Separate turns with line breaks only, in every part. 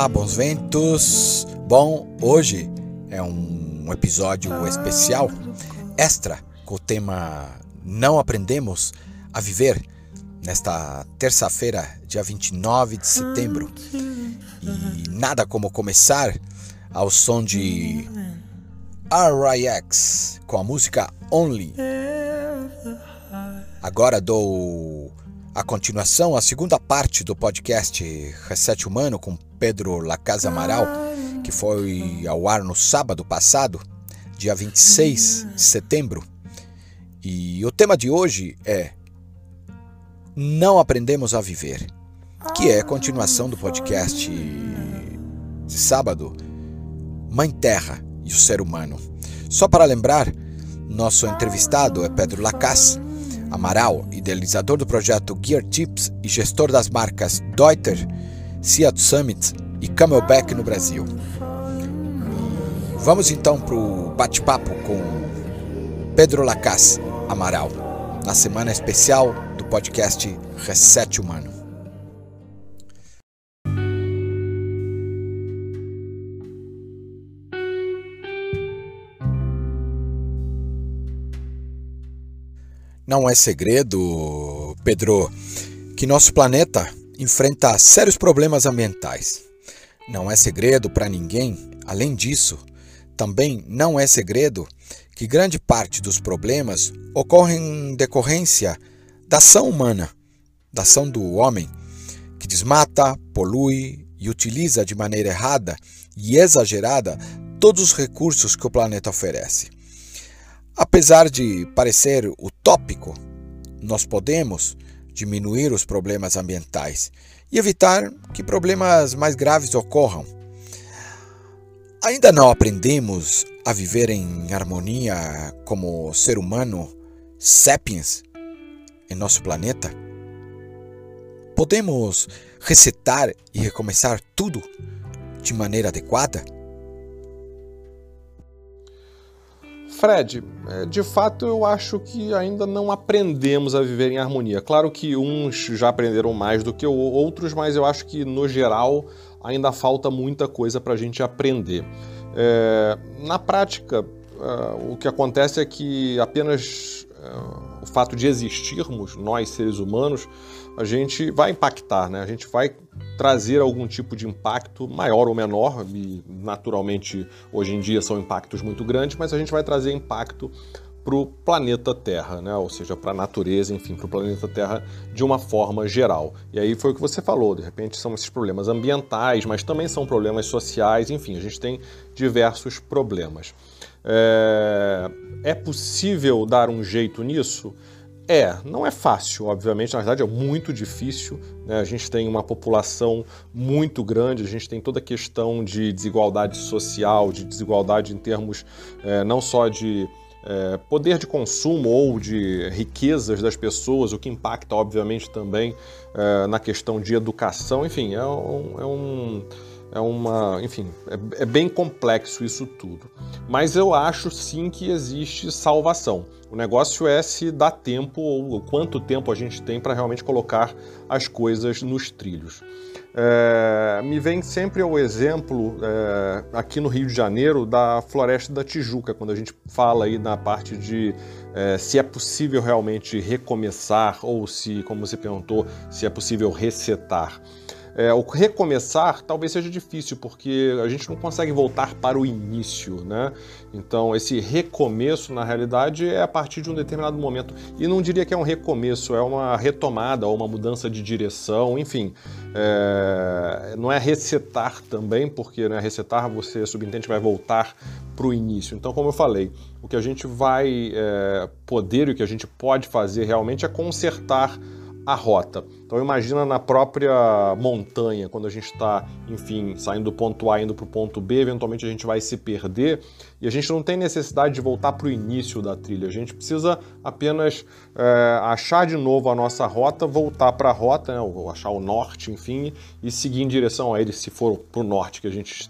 Olá, bons ventos. Bom, hoje é um episódio especial, extra, com o tema Não Aprendemos a Viver, nesta terça-feira, dia 29 de setembro. E nada como começar ao som de RIX com a música Only. Agora dou a continuação, a segunda parte do podcast Reset Humano com Pedro Lacasa Amaral, que foi ao ar no sábado passado, dia 26 de setembro. E o tema de hoje é Não Aprendemos a Viver, que é a continuação do podcast de sábado, Mãe Terra e o Ser Humano. Só para lembrar, nosso entrevistado é Pedro Lacas Amaral, idealizador do projeto Gear Tips e gestor das marcas Deuter, Seattle Summit e Camelback no Brasil. Vamos então para o bate-papo com Pedro Lacas Amaral, na semana especial do podcast Reset Humano. Não é segredo, Pedro, que nosso planeta enfrenta sérios problemas ambientais. Não é segredo para ninguém, além disso, também não é segredo que grande parte dos problemas ocorrem em decorrência da ação humana, da ação do homem, que desmata, polui e utiliza de maneira errada e exagerada todos os recursos que o planeta oferece. Apesar de parecer utópico, nós podemos diminuir os problemas ambientais e evitar que problemas mais graves ocorram. Ainda não aprendemos a viver em harmonia como ser humano sapiens em nosso planeta? Podemos resetar e recomeçar tudo de maneira adequada?
Fred, é, de fato eu acho que ainda não aprendemos a viver em harmonia. Claro que uns já aprenderam mais do que outros, mas eu acho que no geral ainda falta muita coisa para a gente aprender. É, na prática, uh, o que acontece é que apenas uh, o fato de existirmos, nós seres humanos, a gente vai impactar, né? a gente vai trazer algum tipo de impacto maior ou menor, e naturalmente hoje em dia são impactos muito grandes, mas a gente vai trazer impacto para o planeta Terra, né? ou seja, para a natureza, enfim, para o planeta Terra de uma forma geral. E aí foi o que você falou, de repente são esses problemas ambientais, mas também são problemas sociais, enfim, a gente tem diversos problemas. É, é possível dar um jeito nisso? É, não é fácil, obviamente, na verdade é muito difícil. Né? A gente tem uma população muito grande, a gente tem toda a questão de desigualdade social, de desigualdade em termos é, não só de é, poder de consumo ou de riquezas das pessoas, o que impacta, obviamente, também é, na questão de educação. Enfim, é um, é um é uma, enfim, é, é, bem complexo isso tudo. Mas eu acho sim que existe salvação. O negócio é se dá tempo ou quanto tempo a gente tem para realmente colocar as coisas nos trilhos. É, me vem sempre o exemplo é, aqui no Rio de Janeiro da Floresta da Tijuca, quando a gente fala aí na parte de é, se é possível realmente recomeçar ou se, como você perguntou, se é possível resetar. É, o recomeçar talvez seja difícil, porque a gente não consegue voltar para o início, né? Então, esse recomeço, na realidade, é a partir de um determinado momento. E não diria que é um recomeço, é uma retomada ou uma mudança de direção, enfim. É... não é resetar também, porque né, resetar você subentende vai voltar para o início. Então, como eu falei, o que a gente vai é, poder e o que a gente pode fazer realmente é consertar a rota. Então imagina na própria montanha, quando a gente está, enfim, saindo do ponto A indo para o ponto B, eventualmente a gente vai se perder E a gente não tem necessidade de voltar para o início da trilha, a gente precisa apenas é, achar de novo a nossa rota, voltar para a rota, né, ou achar o norte, enfim, e seguir em direção a ele, se for para o norte que a gente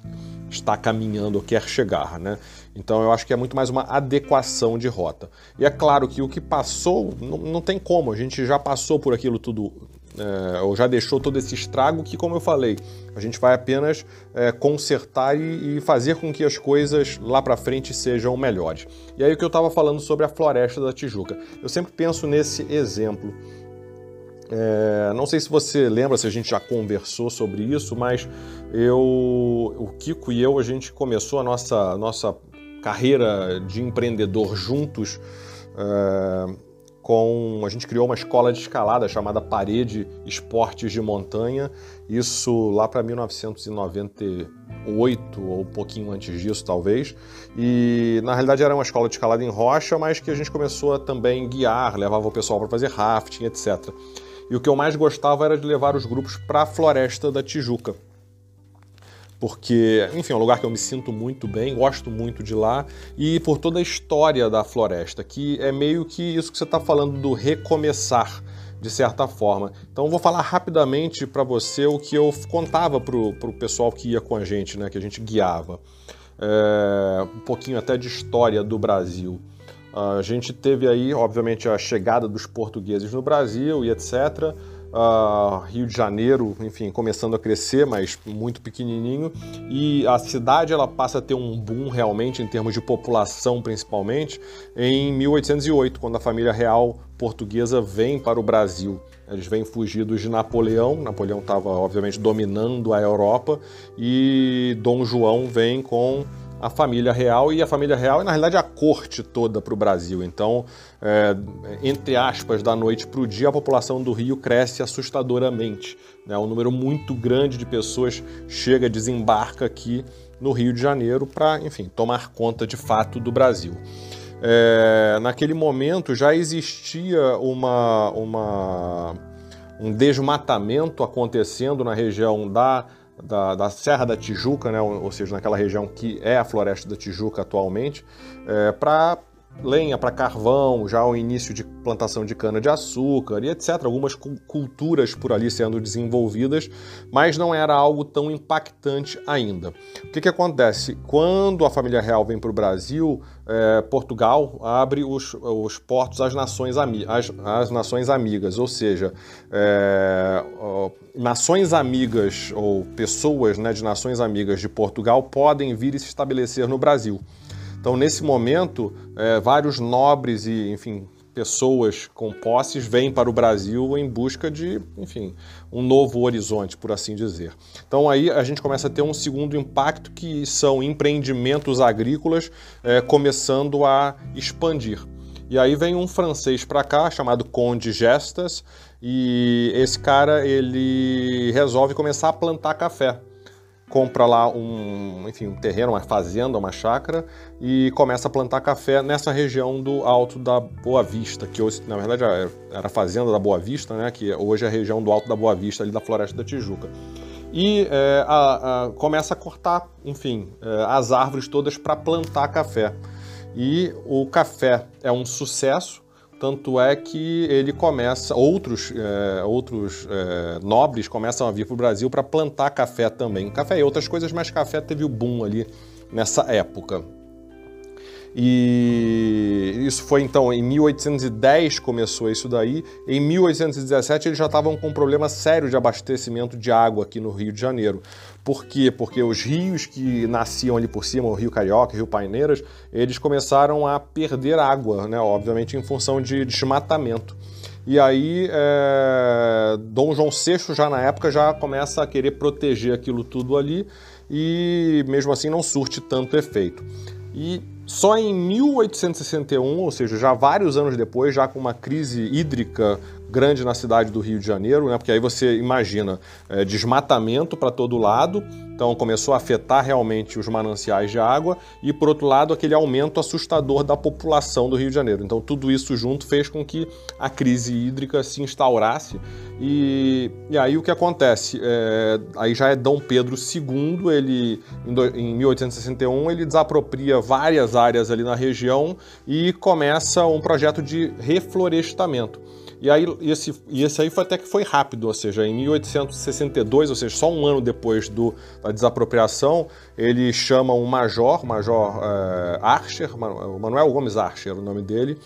está caminhando ou quer chegar. Né? Então eu acho que é muito mais uma adequação de rota. E é claro que o que passou, não, não tem como, a gente já passou por aquilo tudo é, ou já deixou todo esse estrago que, como eu falei, a gente vai apenas é, consertar e, e, fazer com que as coisas lá para frente sejam melhores. E aí o que eu estava falando sobre a floresta da Tijuca. Eu sempre penso nesse exemplo. É, não sei se você lembra, se a gente já conversou sobre isso, mas eu, o Kiko e eu, a gente começou a nossa, nossa carreira de empreendedor juntos. É, com a gente criou uma escola de escalada chamada Parede Esportes de Montanha, isso lá para 1998 ou um pouquinho antes disso talvez. E na realidade era uma escola de escalada em rocha, mas que a gente começou a também guiar, levava o pessoal para fazer rafting, etc. E o que eu mais gostava era de levar os grupos para a Floresta da Tijuca porque, enfim, é um lugar que eu me sinto muito bem, gosto muito de lá, e por toda a história da floresta, que é meio que isso que você está falando do recomeçar, de certa forma. Então vou falar rapidamente para você o que eu contava para o pessoal que ia com a gente, né, que a gente guiava. É, um pouquinho até de história do Brasil. A gente teve aí, obviamente, a chegada dos portugueses no Brasil e etc uh, Rio de Janeiro, enfim, começando a crescer, mas muito pequenininho, e a cidade ela passa a ter um boom realmente em termos de população, principalmente, em 1808, quando a família real portuguesa vem para o Brasil. Eles vêm fugidos de Napoleão, Napoleão estava obviamente dominando a Europa, e Dom João vem com a família real e a família real é na realidade a corte toda para o Brasil. Então, é, entre aspas, da noite para o dia, a população do Rio cresce assustadoramente. Né? Um número muito grande de pessoas chega, desembarca aqui no Rio de Janeiro para, enfim, tomar conta de fato do Brasil. É, naquele momento já existia uma, uma, um desmatamento acontecendo na região da da, da, Serra da Tijuca, né, ou, seja, naquela região que é a Floresta da Tijuca atualmente, é, para lenha, para carvão, já o início de plantação de cana-de-açúcar e etc. Algumas culturas por ali sendo desenvolvidas, mas não era algo tão impactante ainda. O que, que acontece? Quando a família real vem para o Brasil, é, Portugal abre os, os portos às nações, às, às nações amigas, ou seja, é, nações amigas ou pessoas né, de nações amigas de Portugal podem vir e se estabelecer no Brasil. Então, nesse momento, é, vários nobres e, enfim, pessoas com posses vêm para o Brasil em busca de, enfim, um novo horizonte, por assim dizer. Então aí a gente começa a ter um segundo impacto que são empreendimentos agrícolas é, começando a expandir. E aí vem um francês para cá chamado Conde Gestas e esse cara ele resolve começar a plantar café compra lá um, enfim, um terreno, uma fazenda, uma chácara e começa a plantar café nessa região do Alto da Boa Vista, que hoje, na verdade era a fazenda da Boa Vista, né, que hoje é a região do Alto da Boa Vista, ali da Floresta da Tijuca. E é, a, a, começa a cortar, enfim, é, as árvores todas para plantar café. E o café é um sucesso, tanto é que ele começa, outros, é, outros é, nobres começam a vir para o Brasil para plantar café também. Café e outras coisas, mas café teve o boom ali nessa época. E isso foi então em 1810 começou isso daí. Em 1817 eles já estavam com um problema sério de abastecimento de água aqui no Rio de Janeiro. Por quê? Porque os rios que nasciam ali por cima, o Rio Carioca, o Rio Paineiras, eles começaram a perder água, né? obviamente em função de desmatamento. E aí, é... Dom João VI, já na época, já começa a querer proteger aquilo tudo ali e mesmo assim não surte tanto efeito. E só em 1861, ou seja, já vários anos depois, já com uma crise hídrica grande na cidade do Rio de Janeiro, né? porque aí você imagina é, desmatamento para todo lado, então começou a afetar realmente os mananciais de água, e por outro lado, aquele aumento assustador da população do Rio de Janeiro. Então tudo isso junto fez com que a crise hídrica se instaurasse, e, e aí o que acontece? É, aí já é Dom Pedro II, ele em, do, em 1861 ele desapropria várias áreas ali na região e começa um projeto de reflorestamento. E aí esse, e esse aí foi até que foi rápido, ou seja, em 1862, ou seja, só um ano depois do, da desapropriação, ele chama um major, Major é, Archer, Manuel Gomes Archer, o nome dele,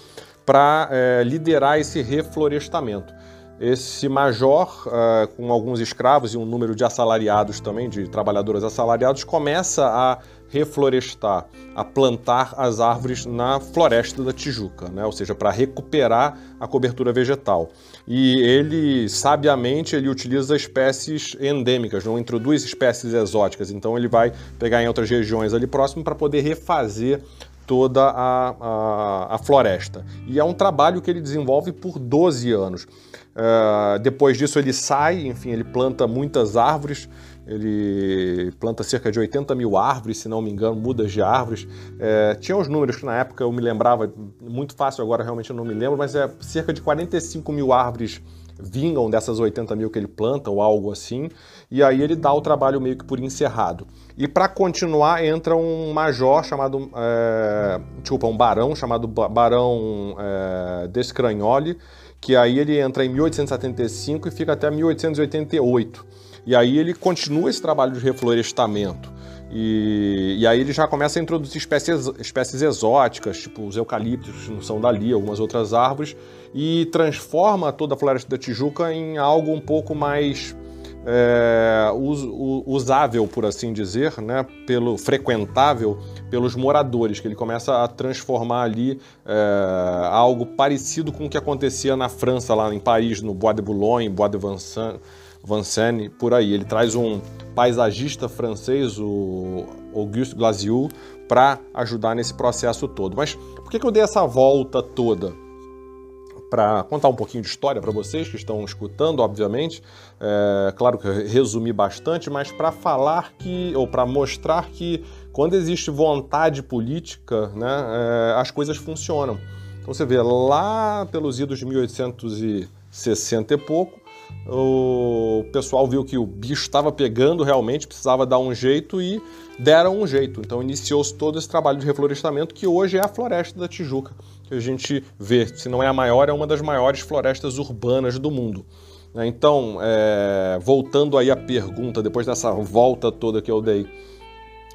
para é, liderar esse reflorestamento. Esse major, uh, com alguns escravos e um número de assalariados também, de trabalhadores assalariados, começa a reflorestar, a plantar as árvores na floresta da Tijuca, né? ou seja, para recuperar a cobertura vegetal. E ele, sabiamente, ele utiliza espécies endêmicas, não introduz espécies exóticas, então ele vai pegar em outras regiões ali próximo para poder refazer toda a, a, a, floresta. E é um trabalho que ele desenvolve por 12 anos. Uh, depois disso ele sai, enfim, ele planta muitas árvores, ele planta cerca de 80 mil árvores, se não me engano, mudas de árvores. É, tinha os números que na época eu me lembrava, muito fácil agora realmente eu não me lembro, mas é cerca de 45 mil árvores vingam dessas 80 mil que ele planta ou algo assim, e aí ele dá o trabalho meio que por encerrado. E para continuar entra um major chamado, é, desculpa, um barão chamado Barão é, Descragnoli, que aí ele entra em 1875 e fica até 1888. E aí ele continua esse trabalho de reflorestamento. E, e, aí ele já começa a introduzir espécies, espécies exóticas, tipo os eucaliptos, não são dali, algumas outras árvores, e transforma toda a floresta da Tijuca em algo um pouco mais é, us, usável, por assim dizer, né, pelo frequentável pelos moradores, que ele começa a transformar ali é, algo parecido com o que acontecia na França, lá em Paris, no Bois de Boulogne, Bois de Vincennes, Vincennes, por aí. Ele traz um paisagista francês, o Auguste Glaziou, para ajudar nesse processo todo. Mas por que, que eu dei essa volta toda? Para contar um pouquinho de história para vocês que estão escutando, obviamente. É, claro que eu resumi bastante, mas para falar que, ou para mostrar que quando existe vontade política, né, é, as coisas funcionam. Então você vê lá pelos idos de 1860 e pouco, o pessoal viu que o bicho estava pegando realmente, precisava dar um jeito e deram um jeito. Então iniciou-se todo esse trabalho de reflorestamento que hoje é a Floresta da Tijuca, que a gente vê, se não é a maior, é uma das maiores florestas urbanas do mundo. Né? Então, é, voltando aí à pergunta, depois dessa volta toda que eu dei,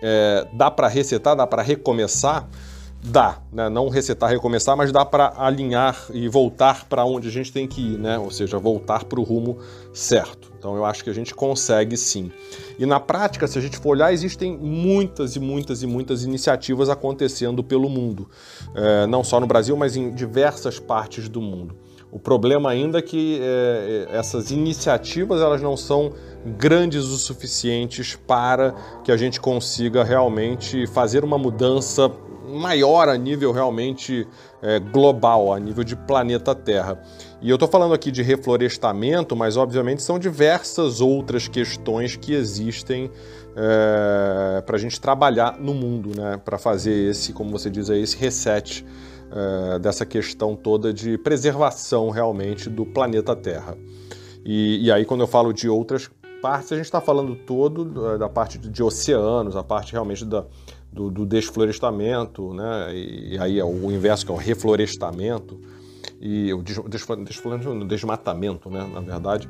é, dá para resetar, dá para recomeçar? Dá, né? não resetar, recomeçar, mas dá para alinhar e voltar para onde a gente tem que ir, né? ou seja, voltar para o rumo certo. Então eu acho que a gente consegue sim. E na prática, se a gente for olhar, existem muitas e muitas e muitas iniciativas acontecendo pelo mundo, é, não só no Brasil, mas em diversas partes do mundo. O problema ainda é que é, essas iniciativas elas não são grandes o suficientes para que a gente consiga realmente fazer uma mudança maior a nível realmente é, global, a nível de planeta Terra. E eu estou falando aqui de reflorestamento, mas obviamente são diversas outras questões que existem é, para a gente trabalhar no mundo, né? para fazer esse, como você diz aí, esse reset é, dessa questão toda de preservação realmente do planeta Terra. E, e aí, quando eu falo de outras partes, a gente está falando todo da parte de oceanos, a parte realmente da, do, do desflorestamento, né? E, e, aí é o inverso que é o reflorestamento e o des, desflorestamento, desmatamento, né? Na verdade,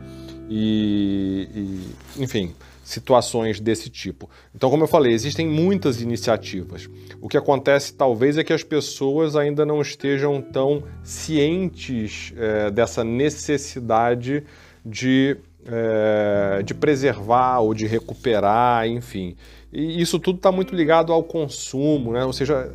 e, e, enfim, situações desse tipo. Então, como eu falei, existem muitas iniciativas. O que acontece talvez é que as pessoas ainda não estejam tão cientes é, dessa necessidade de é, de preservar ou de recuperar, enfim. E isso tudo está muito ligado ao consumo, né? ou seja,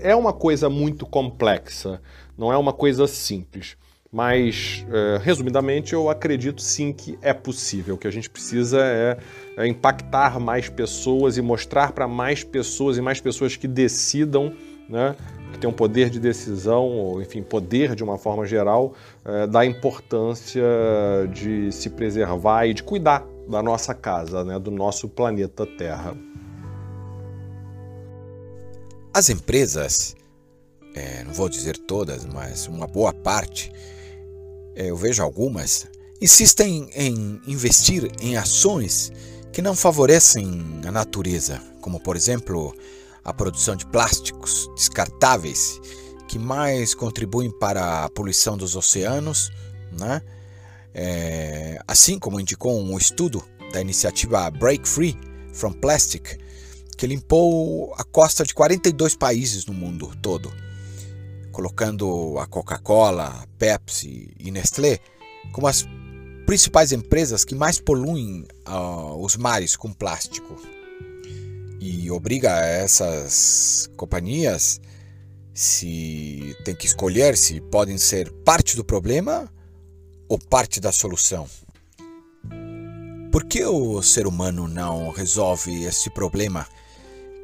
é uma coisa muito complexa, não é uma coisa simples. Mas, é, resumidamente, eu acredito sim que é possível. O que a gente precisa é, é impactar mais pessoas e mostrar para mais pessoas e mais pessoas que decidam né, que tem um poder de decisão, ou enfim, poder de uma forma geral, é, da importância de se preservar e de cuidar da nossa casa, né, do nosso planeta Terra.
As empresas, é, não vou dizer todas, mas uma boa parte, é, eu vejo algumas, insistem em investir em ações que não favorecem a natureza, como por exemplo a produção de plásticos descartáveis que mais contribuem para a poluição dos oceanos, né? É, assim como indicou um estudo da iniciativa Break Free from Plastic, que limpou a costa de 42 países no mundo todo, colocando a Coca-Cola, Pepsi e Nestlé como as principais empresas que mais poluem uh, os mares com plástico e obriga essas companhias se tem que escolher se podem ser parte do problema ou parte da solução. Por que o ser humano não resolve esse problema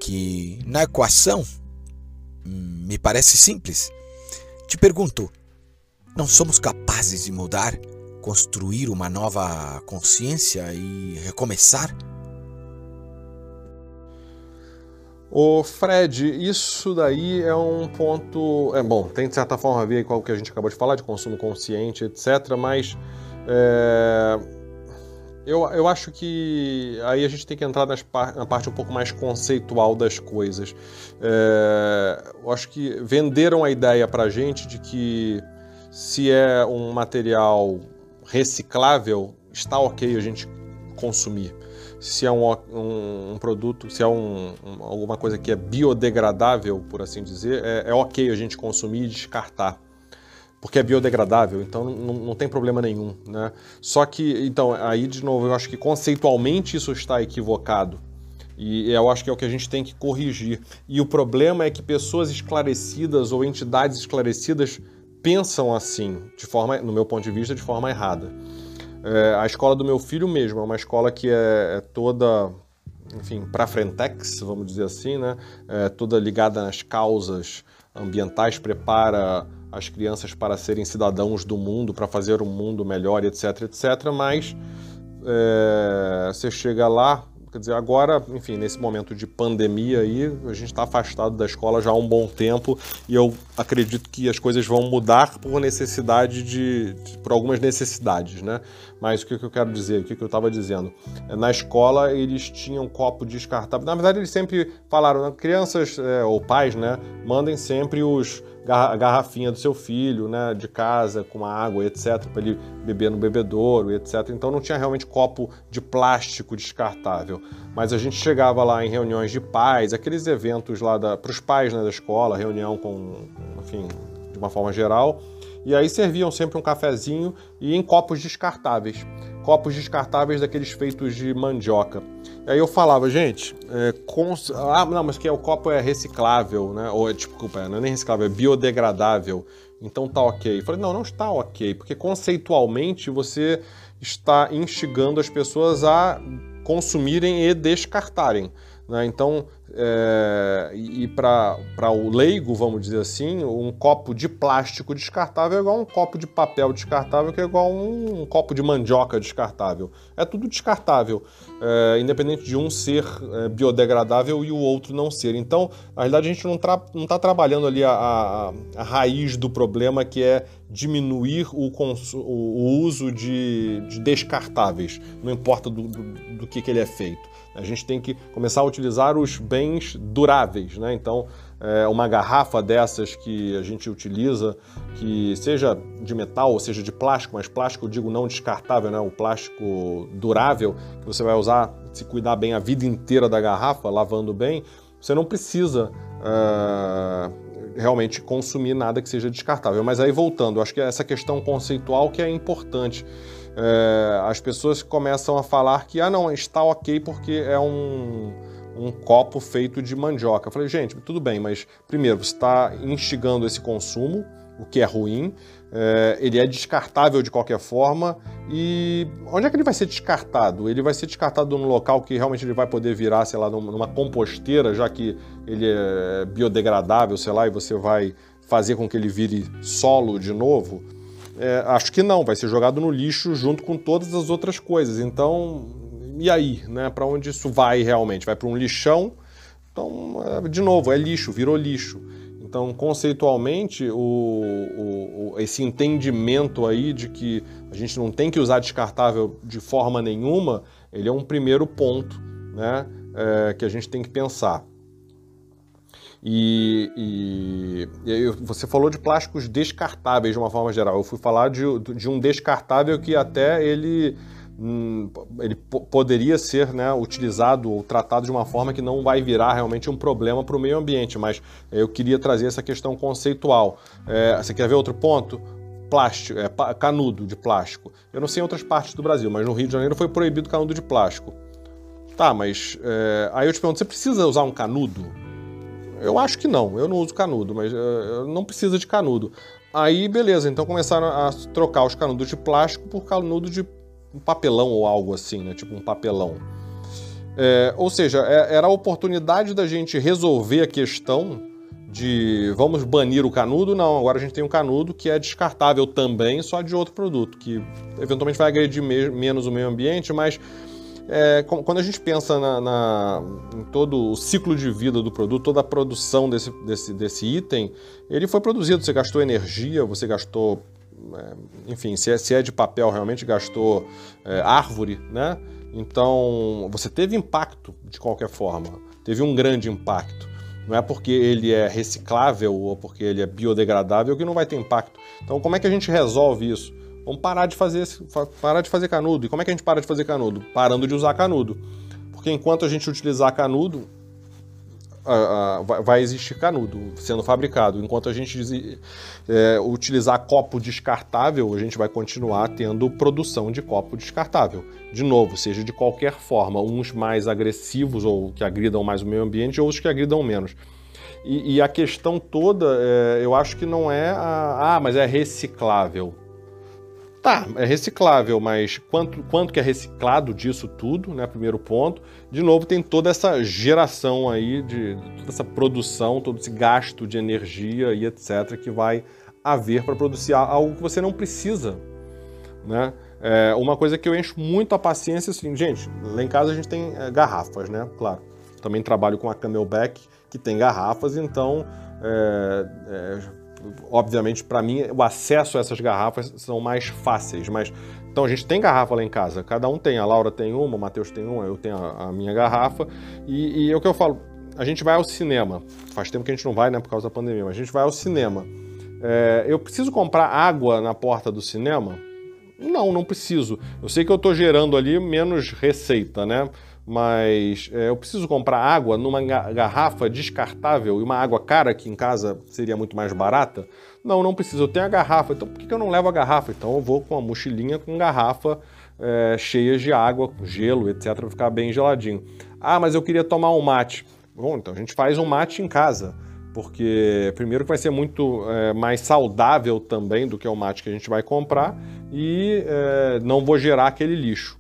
que na equação hum, me parece simples? Te pergunto, não somos capazes de mudar, construir uma nova consciência e recomeçar?
O Fred, isso daí é um ponto. É bom, tem de certa forma a ver com o que a gente acabou de falar, de consumo consciente, etc. Mas é, eu, eu acho que aí a gente tem que entrar nas, na parte um pouco mais conceitual das coisas. É, eu acho que venderam a ideia pra gente de que se é um material reciclável, está ok a gente consumir se é um, um, um produto, se é um, alguma coisa que é biodegradável, por assim dizer, é, é, ok a gente consumir e descartar. Porque é biodegradável, então não, não tem problema nenhum. Né? Só que, então, aí de novo, eu acho que conceitualmente isso está equivocado. E eu acho que é o que a gente tem que corrigir. E o problema é que pessoas esclarecidas ou entidades esclarecidas pensam assim, de forma, no meu ponto de vista, de forma errada. É, a escola do meu filho mesmo é uma escola que é, é toda, enfim, para frentex, vamos dizer assim, né? É toda ligada nas causas ambientais, prepara as crianças para serem cidadãos do mundo, para fazer um mundo melhor, etc, etc. Mas é, você chega lá, Quer dizer, agora, enfim, nesse momento de pandemia aí, a gente está afastado da escola já há um bom tempo e eu acredito que as coisas vão mudar por necessidade de, de por algumas necessidades, né? Mas o que, que eu quero dizer, o que, que eu estava dizendo? É, na escola eles tinham copo descartável. Na verdade, eles sempre falaram, crianças é, ou pais, né? Mandem sempre os a garrafinha do seu filho, né, de casa, com água, etc, para ele beber no bebedouro, etc. Então não tinha realmente copo de plástico descartável. Mas a gente chegava lá em reuniões de pais, aqueles eventos lá para os pais né, da escola, reunião com, enfim, de uma forma geral, e aí serviam sempre um cafezinho e em copos descartáveis. Copos descartáveis daqueles feitos de mandioca. E aí eu falava, gente, é, cons... ah, não, mas que é, o copo é reciclável, né? Ou, desculpa, não é nem reciclável, é biodegradável. Então tá ok. Eu falei, não, não está ok, porque conceitualmente você está instigando as pessoas a consumirem e descartarem. Né? Então, é, e para o leigo, vamos dizer assim, um copo de plástico descartável é igual um copo de papel descartável, que é igual um, um copo de mandioca descartável. É tudo descartável, é, independente de um ser é, biodegradável e o outro não ser. Então, na realidade, a gente não está trabalhando ali a, a, a, raiz do problema, que é diminuir o, o uso de, de, descartáveis, não importa do, do, do que, que ele é feito. A gente tem que começar a utilizar os bens duráveis, né? Então, é, uma garrafa dessas que a gente utiliza, que seja de metal ou seja de plástico, mas plástico eu digo não descartável, né? O plástico durável, que você vai usar, se cuidar bem a vida inteira da garrafa, lavando bem, você não precisa uh, realmente consumir nada que seja descartável. Mas aí voltando, acho que é essa questão conceitual que é importante é, as pessoas começam a falar que, ah, não, está ok porque é um, um copo feito de mandioca. Eu falei, gente, tudo bem, mas primeiro, você está instigando esse consumo, o que é ruim. é, ele é descartável de qualquer forma. E onde é que ele vai ser descartado? Ele vai ser descartado num local que realmente ele vai poder virar, sei lá, numa composteira, já que ele é biodegradável, sei lá, e você vai fazer com que ele vire solo de novo? É, acho que não, vai ser jogado no lixo junto com todas as outras coisas. Então, e aí, né? Para onde isso vai realmente? Vai para um lixão? Então, é, de novo, é lixo, virou lixo. Então, conceitualmente, o, o, esse entendimento aí de que a gente não tem que usar descartável de forma nenhuma, ele é um primeiro ponto né, é, que a gente tem que pensar. E, e, você falou de plásticos descartáveis de uma forma geral. Eu fui falar de, de um descartável que até ele Hum, ele poderia ser né, utilizado ou tratado de uma forma que não vai virar realmente um problema para o meio ambiente, mas eu queria trazer essa questão conceitual. É, você quer ver outro ponto? Plástico, é, canudo de plástico. Eu não sei em outras partes do Brasil, mas no Rio de Janeiro foi proibido canudo de plástico. Tá, mas é, aí eu te pergunto, você precisa usar um canudo? Eu acho que não, eu não uso canudo, mas é, não precisa de canudo. Aí, beleza, então começaram a trocar os canudos de plástico por canudo de papelão ou algo assim, né? Tipo um papelão. É, ou seja, é, era a oportunidade da gente resolver a questão de vamos banir o canudo? Não, agora a gente tem um canudo que é descartável também, só de outro produto, que eventualmente vai agredir me menos o meio ambiente, mas é, quando a gente pensa na, na, em todo o ciclo de vida do produto, toda a produção desse, desse, desse item, ele foi produzido, você gastou energia, você gastou é, enfim, se é, se é, de papel, realmente gastou é, árvore, né? Então, você teve impacto de qualquer forma, teve um grande impacto. Não é porque ele é reciclável ou porque ele é biodegradável que não vai ter impacto. Então, como é que a gente resolve isso? Vamos parar de fazer, parar de fazer canudo. E como é que a gente para de fazer canudo? Parando de usar canudo. Porque enquanto a gente utilizar canudo, vai existir canudo sendo fabricado. Enquanto a gente é, utilizar copo descartável, a gente vai continuar tendo produção de copo descartável. De novo, seja de qualquer forma, uns mais agressivos ou que agridam mais o meio ambiente, ou os que agridam menos. E, e a questão toda, é, eu acho que não é a, ah, mas é reciclável. Tá, é reciclável, mas quanto, quanto que é reciclado disso tudo, né? Primeiro ponto. De novo, tem toda essa geração aí, de toda essa produção, todo esse gasto de energia e etc. que vai haver para produzir algo que você não precisa, né? É, uma coisa que eu encho muito a paciência, assim, gente, lá em casa a gente tem é, garrafas, né? Claro. Também trabalho com a Camelback, que tem garrafas, então é, é obviamente, para mim, o acesso a essas garrafas são mais fáceis, mas então a gente tem garrafa lá em casa, cada um tem, a Laura tem uma, o Matheus tem uma, eu tenho a, a minha garrafa, e, e, é o que eu falo, a gente vai ao cinema, faz tempo que a gente não vai, né, por causa da pandemia, mas a gente vai ao cinema. É, eu preciso comprar água na porta do cinema? Não, não preciso. Eu sei que eu estou gerando ali menos receita, né? Mas é, eu preciso comprar água numa garrafa descartável e uma água cara que em casa seria muito mais barata? Não, não preciso. Eu tenho a garrafa, então por que eu não levo a garrafa? Então eu vou com uma mochilinha com garrafa é, cheias de água, com gelo, etc, para ficar bem geladinho. Ah, mas eu queria tomar um mate. Bom, então a gente faz um mate em casa porque primeiro que vai ser muito é, mais saudável também do que o mate que a gente vai comprar e é, não vou gerar aquele lixo.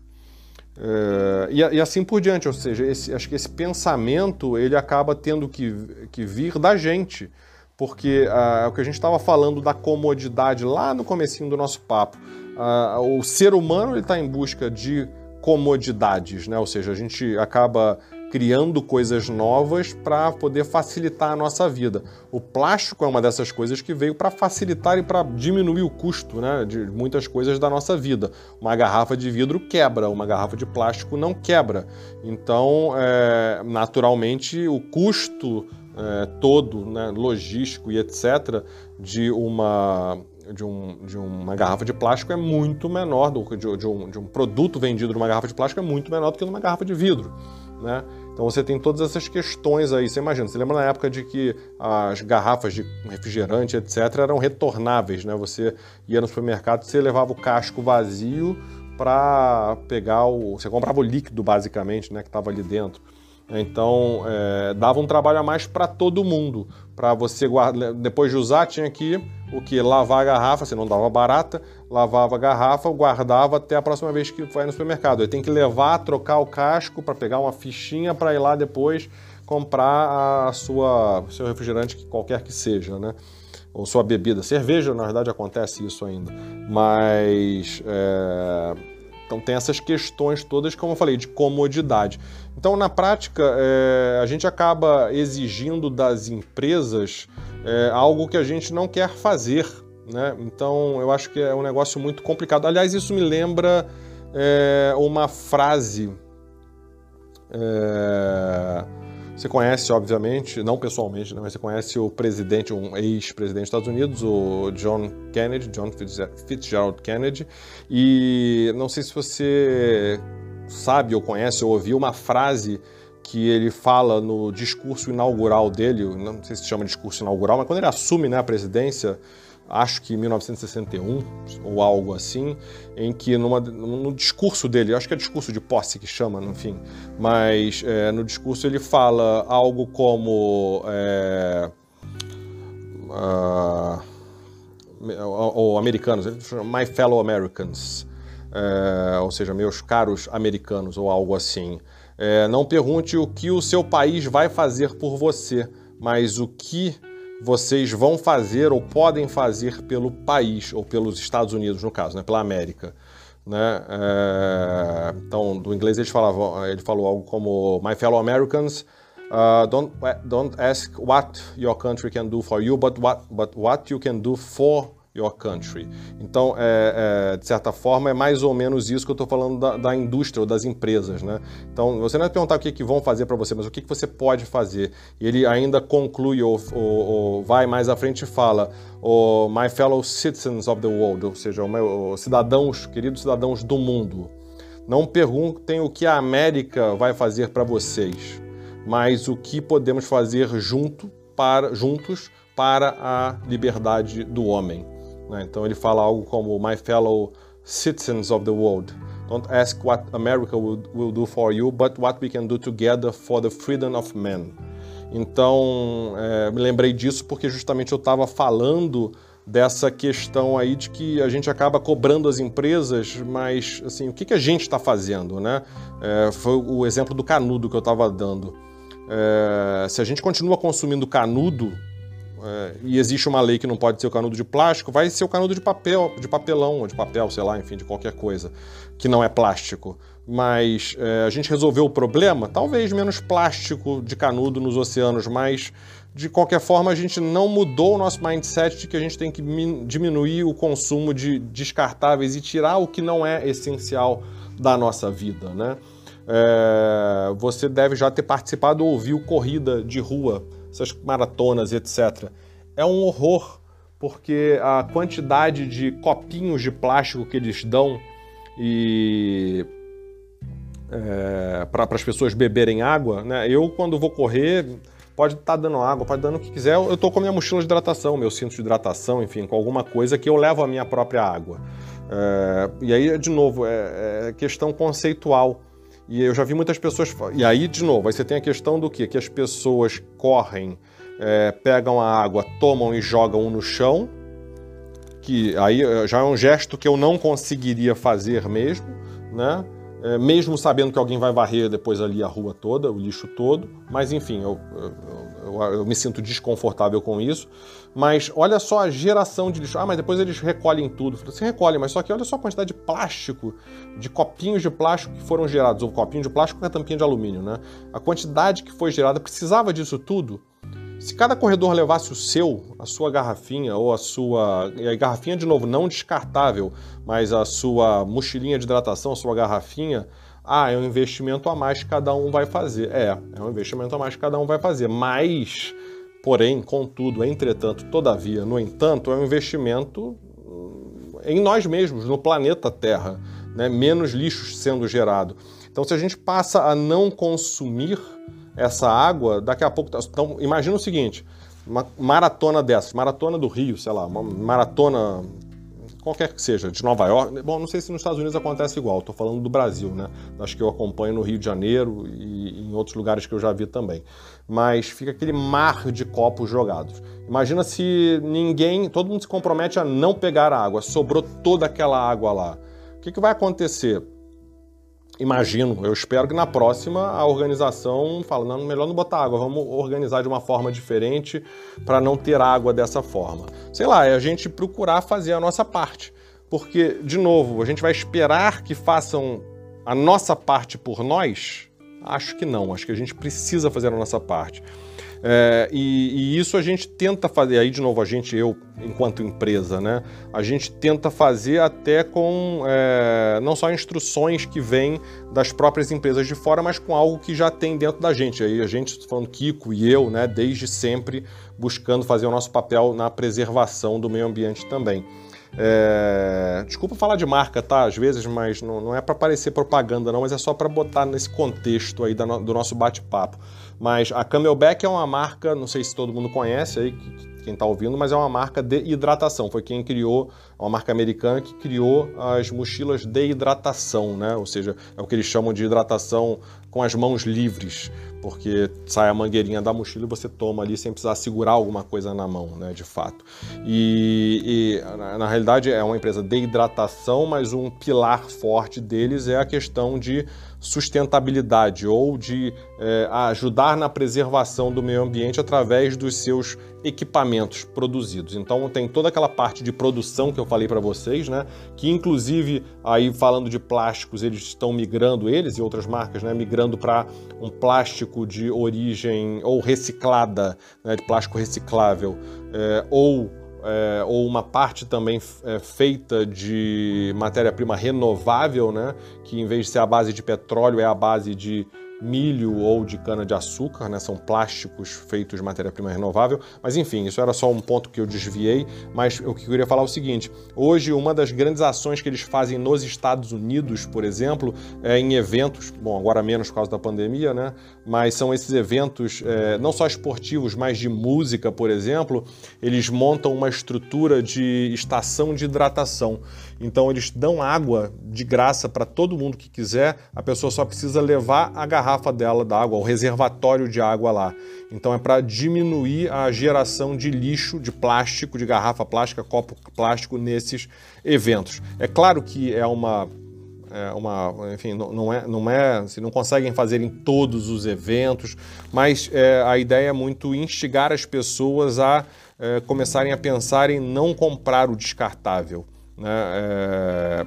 É, e, e, assim por diante, ou seja, esse, acho que esse pensamento ele acaba tendo que, que vir da gente, porque ah, o que a gente estava falando da comodidade lá no comecinho do nosso papo, ah, o ser humano está em busca de comodidades, né? ou seja, a gente acaba criando coisas novas para poder facilitar a nossa vida. O plástico é uma dessas coisas que veio para facilitar e para diminuir o custo né, de muitas coisas da nossa vida. Uma garrafa de vidro quebra, uma garrafa de plástico não quebra. Então, é, naturalmente, o custo é, todo, né, logístico e etc., de uma de, um, de, uma garrafa de plástico é muito menor, do, de, de, um, de um produto vendido numa garrafa de plástico é muito menor do que numa garrafa de vidro. Né? Então você tem todas essas questões aí. Você imagina, você lembra na época de que as garrafas de refrigerante, etc., eram retornáveis, né? Você ia no supermercado, você levava o casco vazio para pegar o. Você comprava o líquido, basicamente, né? Que estava ali dentro. Então, é, dava um trabalho a mais para todo mundo. Para você guardar, depois de usar, tinha que o que lavar a garrafa, se não dava barata, lavava a garrafa, guardava até a próxima vez que for no supermercado. Aí tem que levar, trocar o casco para pegar uma fichinha para ir lá depois comprar a sua seu refrigerante qualquer que seja, né? Ou sua bebida. Cerveja, na verdade, acontece isso ainda. Mas é... então tem essas questões todas, como eu falei, de comodidade. Então, na prática, é... a gente acaba exigindo das empresas é... algo que a gente não quer fazer. Né? Então, eu acho que é um negócio muito complicado. Aliás, isso me lembra é, uma frase. É, você conhece, obviamente, não pessoalmente, né, mas você conhece o presidente, um ex-presidente dos Estados Unidos, o John Kennedy, John Fitzgerald Kennedy, e não sei se você sabe ou conhece ou ouviu uma frase que ele fala no discurso inaugural dele, não sei se chama discurso inaugural, mas quando ele assume né, a presidência, acho que em 1961 ou algo assim, em que numa, no discurso dele, acho que é discurso de posse que chama, enfim, mas é, no discurso ele fala algo como é, uh, ou americanos, ele chama My Fellow Americans, é, ou seja, meus caros americanos ou algo assim. É, não pergunte o que o seu país vai fazer por você, mas o que vocês vão fazer ou podem fazer pelo país, ou pelos Estados Unidos, no caso, né, pela América. Né? É, então, do inglês ele, falava, ele falou algo como My fellow Americans, uh, don't, don't ask what your country can do for you, but what, but what you can do for your country. Então, é, é, de certa forma, é mais ou menos isso que eu estou falando da, da, indústria ou das empresas, né? Então, você não vai perguntar o que, que vão fazer para você, mas o que, que você pode fazer. E ele ainda conclui ou, ou, ou vai mais à frente e fala My fellow citizens of the world, ou seja, meu, cidadãos, queridos cidadãos do mundo. Não perguntem o que a América vai fazer para vocês, mas o que podemos fazer junto para, juntos para a liberdade do homem. Né? Então ele fala algo como My fellow citizens of the world, don't ask what America will, will do for you, but what we can do together for the freedom of men. Então é, me lembrei disso porque justamente eu estava falando dessa questão aí de que a gente acaba cobrando as empresas, mas assim, o que, que a gente está fazendo, né? É, foi o exemplo do canudo que eu estava dando. É, se a gente continua consumindo canudo, é, e existe uma lei que não pode ser o canudo de plástico, vai ser o canudo de papel, de papelão, ou de papel, sei lá, enfim, de qualquer coisa, que não é plástico. Mas é, a gente resolveu o problema? Talvez menos plástico de canudo nos oceanos, mas de qualquer forma a gente não mudou o nosso mindset de que a gente tem que diminuir o consumo de descartáveis e tirar o que não é essencial da nossa vida, né? É, você deve já ter participado ou ouviu corrida de rua essas maratonas, etc. É um horror, porque a quantidade de copinhos de plástico que eles dão e é, para as pessoas beberem água, né? Eu, quando vou correr, pode estar tá dando água, pode estar dando o que quiser. Eu estou com a minha mochila de hidratação, meu cinto de hidratação, enfim, com alguma coisa que eu levo a minha própria água. É, e aí, de novo, é, é questão conceitual. E eu já vi muitas pessoas. E aí, de novo, aí você tem a questão do quê? Que as pessoas correm, é, pegam a água, tomam e jogam no chão, que aí eh, já é um gesto que eu não conseguiria fazer mesmo, né? É, mesmo sabendo que alguém vai varrer depois ali a rua toda, o lixo todo, mas enfim, eu, eu, eu, eu me sinto desconfortável com isso. Mas olha só a geração de lixo. Ah, mas depois eles recolhem tudo. Você recolhe, mas só que olha só a quantidade de plástico, de copinhos de plástico que foram gerados. O copinho de plástico com a tampinha de alumínio, né? A quantidade que foi gerada precisava disso tudo. Se cada corredor levasse o seu, a sua garrafinha ou a sua. E a garrafinha, de novo, não descartável, mas a sua mochilinha de hidratação, a sua garrafinha. Ah, é um investimento a mais que cada um vai fazer. É, é um investimento a mais que cada um vai fazer. Mas Porém, contudo, entretanto, todavia, no entanto, é um investimento hum, em nós mesmos, no planeta Terra, né? menos lixos sendo gerado. Então, se a gente passa a não consumir essa água, daqui a pouco. Tá, então, imagina o seguinte: uma maratona dessas, maratona do Rio, sei lá, uma maratona qualquer que seja, de Nova York. Bom, não sei se nos Estados Unidos acontece igual, estou falando do Brasil, né? Acho que eu acompanho no Rio de Janeiro e em outros lugares que eu já vi também. Mas fica aquele mar de copos jogados. Imagina se ninguém, todo mundo se compromete a não pegar a água, sobrou toda aquela água lá. O que, que vai acontecer? Imagino, eu espero que na próxima a organização fale, não, melhor não botar água, vamos organizar de uma forma diferente para não ter água dessa forma. Sei lá, é a gente procurar fazer a nossa parte. Porque, de novo, a gente vai esperar que façam a nossa parte por nós? Acho que não, acho que a gente precisa fazer a nossa parte. É, e, e, isso a gente tenta fazer, aí de novo, a gente, eu, enquanto empresa, né? A gente tenta fazer até com é, não só instruções que vêm das próprias empresas de fora, mas com algo que já tem dentro da gente. Aí a gente, falando Kiko e eu, né, desde sempre buscando fazer o nosso papel na preservação do meio ambiente também. É... Desculpa falar de marca, tá? Às vezes, mas não, não é para parecer propaganda, não, mas é só para botar nesse contexto aí do nosso bate-papo. Mas a Camelback é uma marca, não sei se todo mundo conhece aí, quem está ouvindo, mas é uma marca de hidratação. Foi quem criou, uma marca americana que criou as mochilas de hidratação, né? Ou seja, é o que eles chamam de hidratação com as mãos livres, porque sai a mangueirinha da mochila e você toma ali sem precisar segurar alguma coisa na mão, né? De fato. E, e na, na realidade é uma empresa de hidratação, mas um pilar forte deles é a questão de sustentabilidade ou de é, ajudar na preservação do meio ambiente através dos seus equipamentos produzidos. Então tem toda aquela parte de produção que eu falei para vocês, né? Que inclusive aí falando de plásticos, eles estão migrando eles e outras marcas, né? Migrando para um plástico de origem ou reciclada, né? De plástico reciclável é, ou é, ou uma parte também é, feita de matéria-prima renovável, né? que em vez de ser a base de petróleo, é a base de milho ou de cana-de-açúcar, né? São plásticos feitos de matéria-prima renovável. Mas enfim, isso era só um ponto que eu desviei. Mas o que eu queria falar é o seguinte: hoje, uma das grandes ações que eles fazem nos Estados Unidos, por exemplo, é em eventos, bom, agora menos por causa da pandemia, né? Mas são esses eventos, é, não só esportivos, mas de música, por exemplo, eles montam uma estrutura de estação de hidratação. Então, eles dão água de graça para todo mundo que quiser, a pessoa só precisa levar a garrafa dela d'água, o reservatório de água lá. Então é para diminuir a geração de lixo, de plástico, de garrafa plástica, copo plástico nesses eventos. É claro que é uma é uma, enfim, não é, não é, se assim, não conseguem fazer em todos os eventos, mas é, a ideia é muito instigar as pessoas a é, começarem a pensar em não comprar o descartável. Né? É,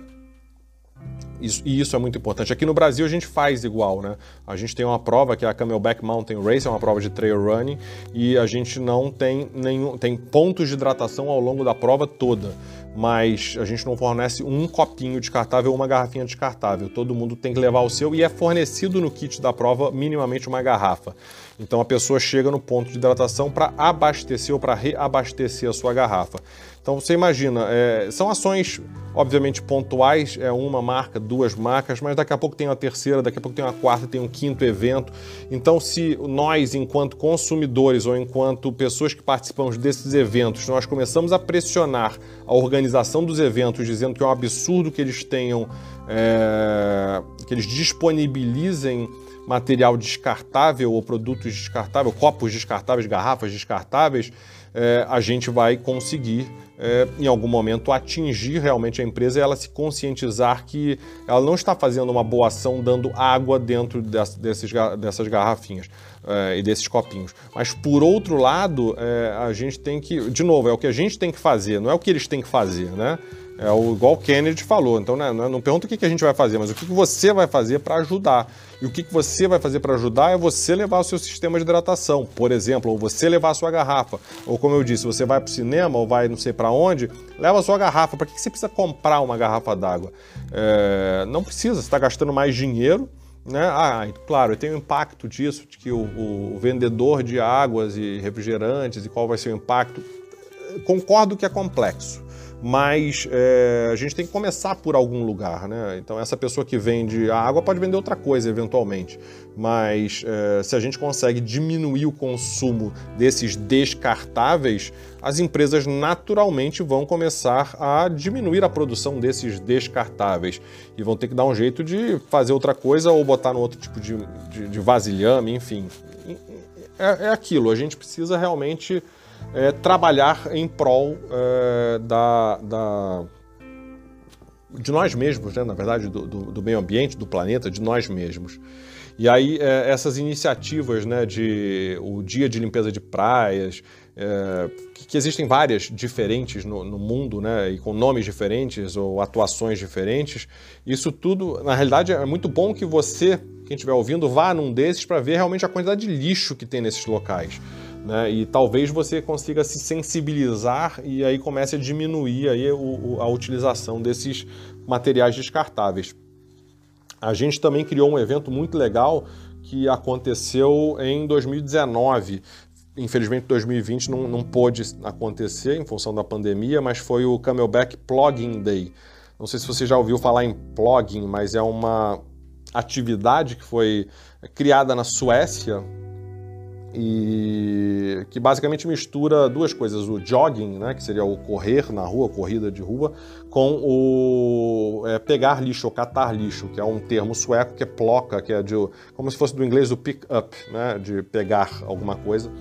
isso, e isso é muito importante. Aqui no Brasil a gente faz igual, né? A gente tem uma prova que é a Camelback Mountain Race, é uma prova de trail running, e a gente não tem nenhum. tem pontos de hidratação ao longo da prova toda. Mas a gente não fornece um copinho descartável ou uma garrafinha descartável. Todo mundo tem que levar o seu e é fornecido no kit da prova minimamente uma garrafa. Então a pessoa chega no ponto de hidratação para abastecer ou para reabastecer a sua garrafa. Então você imagina, é, são ações obviamente pontuais, é uma marca, duas marcas, mas daqui a pouco tem uma terceira, daqui a pouco tem uma quarta, tem um quinto evento. Então, se nós, enquanto consumidores ou enquanto pessoas que participamos desses eventos, nós começamos a pressionar a organização dos eventos, dizendo que é um absurdo que eles tenham, é, que eles disponibilizem material descartável ou produtos descartáveis, copos descartáveis, garrafas descartáveis, é, a gente vai conseguir é, em algum momento atingir realmente a empresa e ela se conscientizar que ela não está fazendo uma boa ação dando água dentro desses, dessas garrafinhas é, e desses copinhos. Mas por outro lado, a gente tem que, de novo, é o que a gente tem que fazer, não é o que eles têm que fazer, né? É o, igual o Kennedy falou. Então, né, não pergunta o que, que a gente vai fazer, mas o que, que você vai fazer para ajudar. E o que, que você vai fazer para ajudar é você levar o seu sistema de hidratação, por exemplo, ou você levar a sua garrafa. Ou como eu disse, você vai para o cinema ou vai não sei para onde, leva a sua garrafa. Para que, que você precisa comprar uma garrafa d'água? É, não precisa, você está gastando mais dinheiro. Né? Ah, claro, tem o impacto disso, de que o, o vendedor de águas e refrigerantes e qual vai ser o impacto. Concordo que é complexo mas é, a gente tem que começar por algum lugar, né? Então essa pessoa que vende a água pode vender outra coisa eventualmente, mas é, se a gente consegue diminuir o consumo desses descartáveis, as empresas naturalmente vão começar a diminuir a produção desses descartáveis e vão ter que dar um jeito de fazer outra coisa ou botar no outro tipo de, de, de vasilhame, enfim. É, é aquilo, a gente precisa realmente é, trabalhar em prol é, da, da, de nós mesmos, né? na verdade, do, do, do, meio ambiente, do planeta, de nós mesmos. E aí, é, essas iniciativas, né, de o Dia de Limpeza de Praias, é, que, que, existem várias diferentes no, no, mundo, né, e com nomes diferentes ou atuações diferentes, isso tudo, na realidade, é muito bom que você, quem estiver ouvindo, vá num desses para ver realmente a quantidade de lixo que tem nesses locais. Né? E talvez você consiga se sensibilizar e aí comece a diminuir aí o, a utilização desses materiais descartáveis. A gente também criou um evento muito legal que aconteceu em 2019. Infelizmente, 2020 não, não pôde acontecer em função da pandemia, mas foi o Camelback Plogging Day. Não sei se você já ouviu falar em plogging, mas é uma atividade que foi criada na Suécia e que basicamente mistura duas coisas, o jogging, né, que seria o correr na rua, corrida de rua, com o é, pegar lixo ou catar lixo, que é um termo sueco que é ploca, que é de, como se fosse do inglês o pick up, né, de pegar alguma coisa.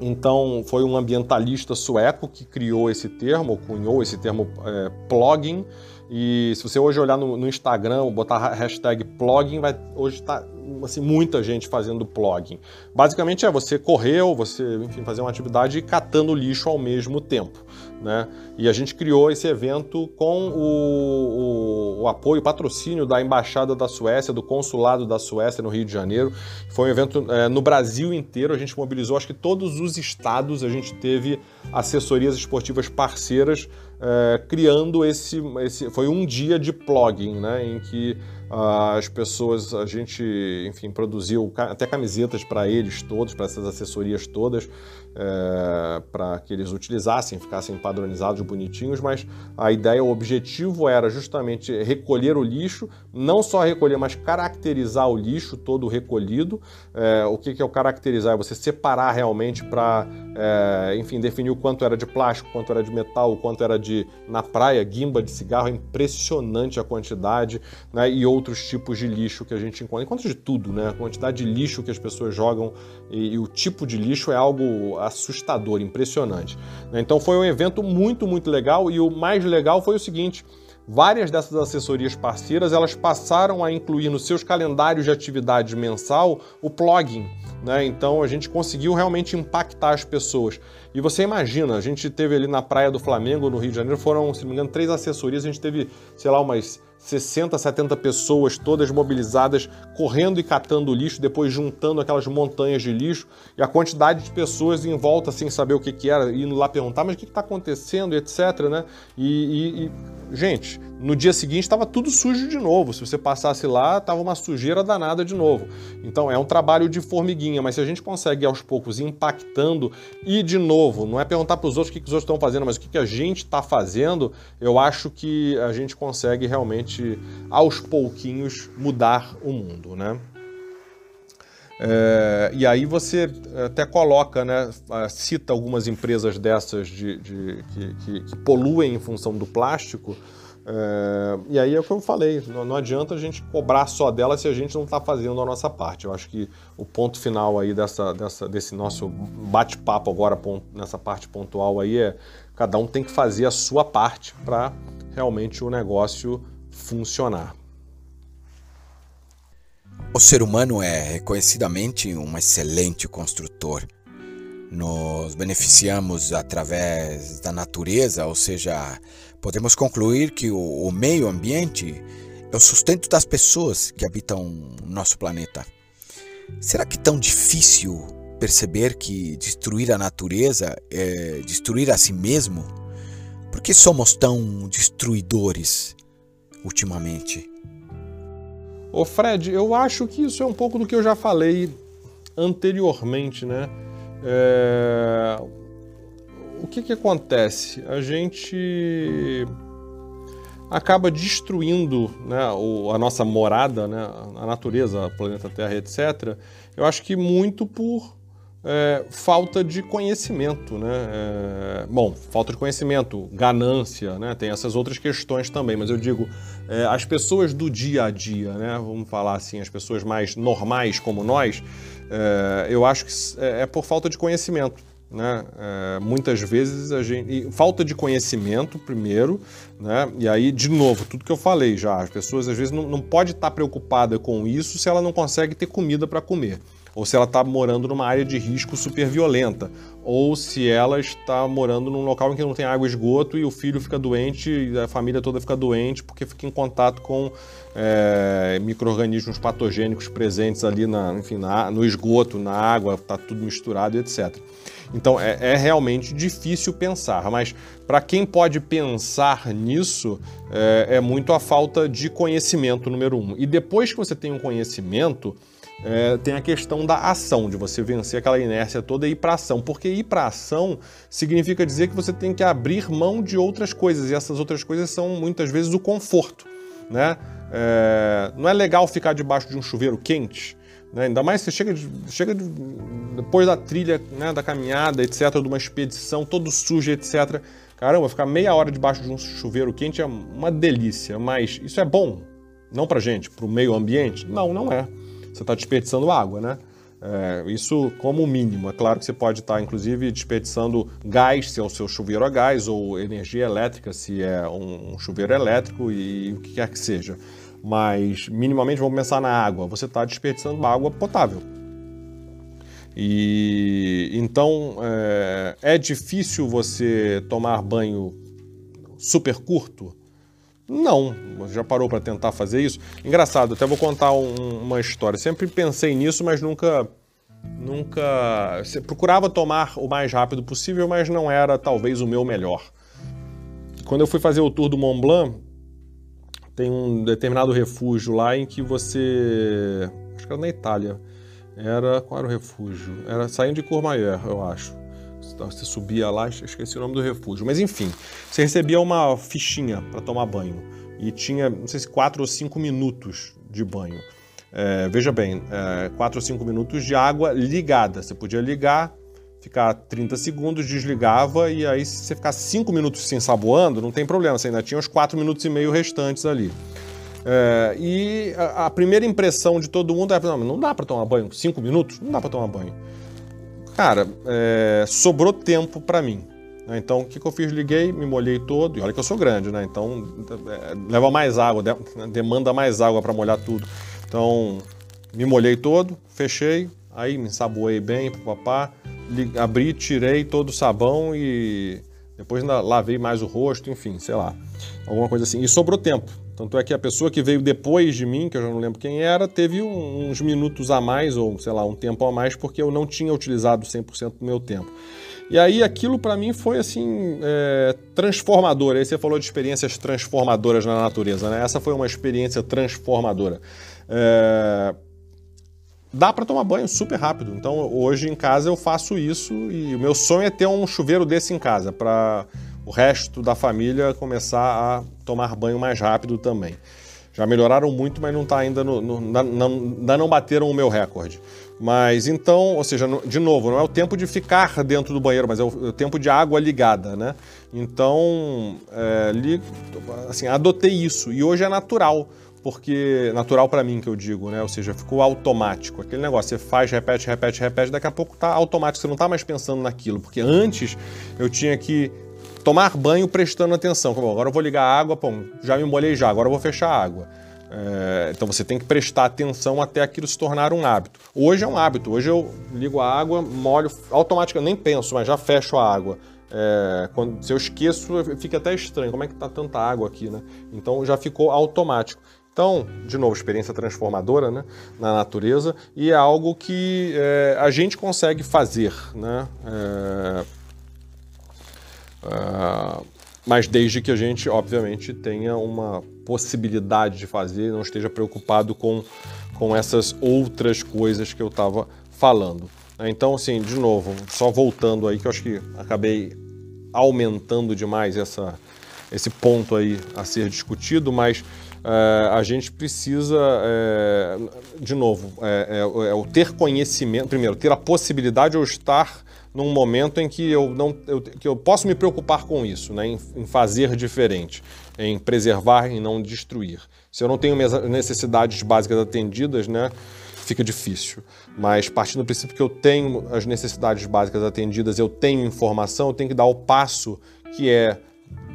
Então foi um ambientalista sueco que criou esse termo, cunhou esse termo é, plogging, e se você hoje olhar no, no Instagram, botar hashtag plogging, vai hoje está assim, muita gente fazendo plogging. Basicamente é você correu, você enfim, fazer uma atividade catando lixo ao mesmo tempo. Né? E a gente criou esse evento com o, o, o apoio, o patrocínio da Embaixada da Suécia, do Consulado da Suécia no Rio de Janeiro. Foi um evento é, no Brasil inteiro, a gente mobilizou acho que todos os estados, a gente teve assessorias esportivas parceiras é, criando esse, esse. Foi um dia de plogging, né? Em que as pessoas, a gente, enfim, produziu até camisetas para eles todos, para essas assessorias todas, é, para que eles utilizassem, ficassem padronizados, bonitinhos, mas a ideia, o objetivo era justamente recolher o lixo, não só recolher, mas caracterizar o lixo todo recolhido. É, o que, que é o caracterizar? É você separar realmente para, enfim, definir o quanto era de plástico, quanto era de metal, quanto era de, na praia, guimba de cigarro, é impressionante a quantidade, né, e outros tipos de lixo que a gente encontra. Encontra de tudo, né, a quantidade de lixo que as pessoas jogam e, e o tipo de lixo é algo assustador, impressionante. Né? Então foi um evento muito, muito legal e o mais legal foi o seguinte, Várias dessas assessorias parceiras elas passaram a incluir nos seus calendários de atividade mensal o plugin. Né? Então a gente conseguiu realmente impactar as pessoas. E você imagina, a gente teve ali na Praia do Flamengo, no Rio de Janeiro, foram, se não me engano, três assessorias, a gente teve, sei lá, umas 60, 70 pessoas, todas mobilizadas, correndo e catando lixo, depois juntando aquelas montanhas de lixo, e a quantidade de pessoas em volta sem saber o que, que era, indo lá perguntar, mas o que está acontecendo, etc. Né? E, e, e, gente, no dia seguinte estava tudo sujo de novo. Se você passasse lá, estava uma sujeira danada de novo. Então é um trabalho de formiguinha, mas se a gente consegue aos poucos impactando e de novo, não é perguntar para os outros o que, que os outros estão fazendo, mas o que, que a gente está fazendo, eu acho que a gente consegue realmente aos pouquinhos, mudar o mundo, né? É, e aí você até coloca, né, cita algumas empresas dessas de, de que, que, que, poluem em função do plástico, é, e aí é o que eu falei, não, não, adianta a gente cobrar só dela se a gente não está fazendo a nossa parte. Eu acho que o ponto final aí dessa, dessa desse nosso bate-papo agora, nessa parte pontual aí, é cada um tem que fazer a sua parte para realmente o negócio funcionar.
O ser humano é reconhecidamente um excelente construtor. Nos beneficiamos através da natureza, ou seja, podemos concluir que o, o meio ambiente é o sustento das pessoas que habitam nosso planeta. Será que é tão difícil perceber que destruir a natureza é destruir a si mesmo? Por que somos tão destruidores? ultimamente?
Ô Fred, eu acho que isso é um pouco do que eu já falei anteriormente, né? É... o que, que acontece? A gente acaba destruindo né, o, a nossa morada, né, a natureza, o planeta Terra, etc. Eu acho que muito por é, falta de conhecimento, né? É, bom, falta de conhecimento, ganância, né? Tem essas outras questões também, mas eu digo, é, as pessoas do dia a dia, né? Vamos falar assim, as pessoas mais normais como nós, é, eu acho que é, é por falta de conhecimento. Né? É, muitas vezes a gente. falta de conhecimento, primeiro, né? E aí, de novo, tudo que eu falei já, as pessoas às vezes não, não pode estar preocupada com isso se ela não consegue ter comida para comer ou se ela está morando numa área de risco super violenta, ou se ela está morando num local em que não tem água e esgoto e o filho fica doente e a família toda fica doente porque fica em contato com é, micro-organismos patogênicos presentes ali na, enfim, na, no esgoto, na água, está tudo misturado, etc. Então é, é, realmente difícil pensar, mas para quem pode pensar nisso, é, é, muito a falta de conhecimento, número um. E depois que você tem um conhecimento, é, tem a questão da ação, de você vencer aquela inércia toda e ir para ação. Porque ir para ação significa dizer que você tem que abrir mão de outras coisas, e essas outras coisas são muitas vezes o conforto. Né? É, não é legal ficar debaixo de um chuveiro quente. Né? Ainda mais você chega, de, chega de, depois da trilha, né, da caminhada, etc., de uma expedição todo suja, etc. Caramba, ficar meia hora debaixo de um chuveiro quente é uma delícia, mas isso é bom? Não pra gente, pro meio ambiente? Não, não é você está desperdiçando água, né? É, isso como mínimo. É claro que você pode estar, tá, inclusive, desperdiçando gás, se é o seu chuveiro a gás, ou energia elétrica, se é um chuveiro elétrico e o que quer que seja. Mas, minimamente, vamos pensar na água. Você está desperdiçando água potável. E então é, é difícil você tomar banho super curto? Não, já parou para tentar fazer isso? Engraçado, até vou contar um, uma história. Sempre pensei nisso, mas nunca nunca procurava tomar o mais rápido possível, mas não era talvez o meu melhor. Quando eu fui fazer o tour do Mont Blanc, tem um determinado refúgio lá em que você, acho que era na Itália. Era qual era o refúgio? Era saindo de Courmayeur, eu acho. Você subia lá, esqueci o nome do refúgio. Mas enfim, você recebia uma fichinha para tomar banho. E tinha, não sei se quatro ou cinco minutos de banho. É, veja bem, é, quatro ou cinco minutos de água ligada. Você podia ligar, ficar 30 segundos, desligava, e aí se você ficar cinco minutos se ensaboando, não tem problema, você ainda tinha os quatro minutos e meio restantes ali. É, e a, a, primeira impressão de todo mundo é: não, não dá para tomar banho. Cinco minutos? Não dá para tomar banho. Cara, é, sobrou tempo para mim. Né? Então, o que, que eu fiz? Liguei, me molhei todo. E olha que eu sou grande, né? Então, é, leva mais água, demanda mais água para molhar tudo. Então, me molhei todo, fechei, aí me ensaboei bem papá, abri, tirei todo o sabão e depois ainda lavei mais o rosto, enfim, sei lá, alguma coisa assim. E sobrou tempo. Tanto é que a pessoa que veio depois de mim, que eu já não lembro quem era, teve uns minutos a mais, ou sei lá, um tempo a mais, porque eu não tinha utilizado 100% do meu tempo. E aí aquilo para mim foi assim, é, transformador. Aí você falou de experiências transformadoras na natureza, né? Essa foi uma experiência transformadora. É, dá para tomar banho super rápido. Então hoje em casa eu faço isso e o meu sonho é ter um chuveiro desse em casa para o resto da família começar a tomar banho mais rápido também. Já melhoraram muito, mas não está ainda no, no, não, ainda não bateram o meu recorde. Mas então, ou seja, de novo, não é o tempo de ficar dentro do banheiro, mas é o, o tempo de água ligada, né? Então, é, li, assim, adotei isso e hoje é natural porque natural para mim que eu digo, né? Ou seja, ficou automático. Aquele negócio, você faz, repete, repete, repete, daqui a pouco tá automático, você não tá mais pensando naquilo, porque antes eu tinha que tomar banho prestando atenção. agora eu vou ligar a água, pô, já me molhei já, agora eu vou fechar a água. É, então você tem que prestar atenção até aquilo se tornar um hábito. Hoje é um hábito, hoje eu ligo a água, molho, automaticamente, nem penso, mas já fecho a água. É, quando, se eu esqueço, fica até estranho, como é que tá tanta água aqui, né? Então já ficou automático. Então, de novo, experiência transformadora né, na natureza e é algo que é, a gente consegue fazer, né? Uh, mas desde que a gente, obviamente, tenha uma possibilidade de fazer, não esteja preocupado com, com essas outras coisas que eu estava falando. Então, assim, de novo, só voltando aí, que eu acho que acabei aumentando demais essa, esse ponto aí a ser discutido, mas é, a gente precisa, é, de novo, é, é, o ter conhecimento, primeiro, ter a possibilidade de estar num momento em que eu não eu, que eu posso me preocupar com isso, né, em, em fazer diferente, em preservar e não destruir. Se eu não tenho minhas necessidades básicas atendidas, né, fica difícil. Mas partindo do princípio que eu tenho as necessidades básicas atendidas, eu tenho informação, eu tenho que dar o passo que é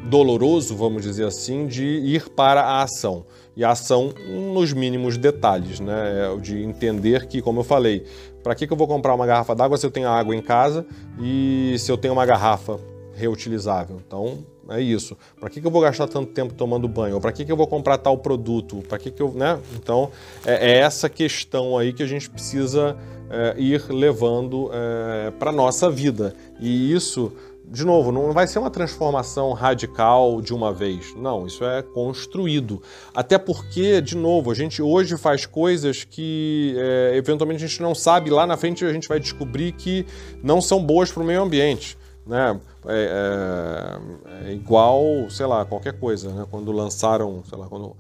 doloroso, vamos dizer assim, de ir para a ação. E a ação nos mínimos detalhes, né? É de entender que, como eu falei, para que, que eu vou comprar uma garrafa d'água se eu tenho água em casa e se eu tenho uma garrafa reutilizável? Então, é isso. Para que, que eu vou gastar tanto tempo tomando banho? Ou para que, que eu vou comprar tal produto? Para que, que eu. Né? Então, é, é, essa questão aí que a gente precisa é, ir levando é, para nossa vida. E isso de novo, não vai ser uma transformação radical de uma vez. Não, isso é construído. Até porque, de novo, a gente hoje faz coisas que é, eventualmente a gente não sabe, lá na frente a gente vai descobrir que não são boas para o meio ambiente. Né? É, é, é, igual, sei lá, qualquer coisa. Né? Quando lançaram, sei lá, quando.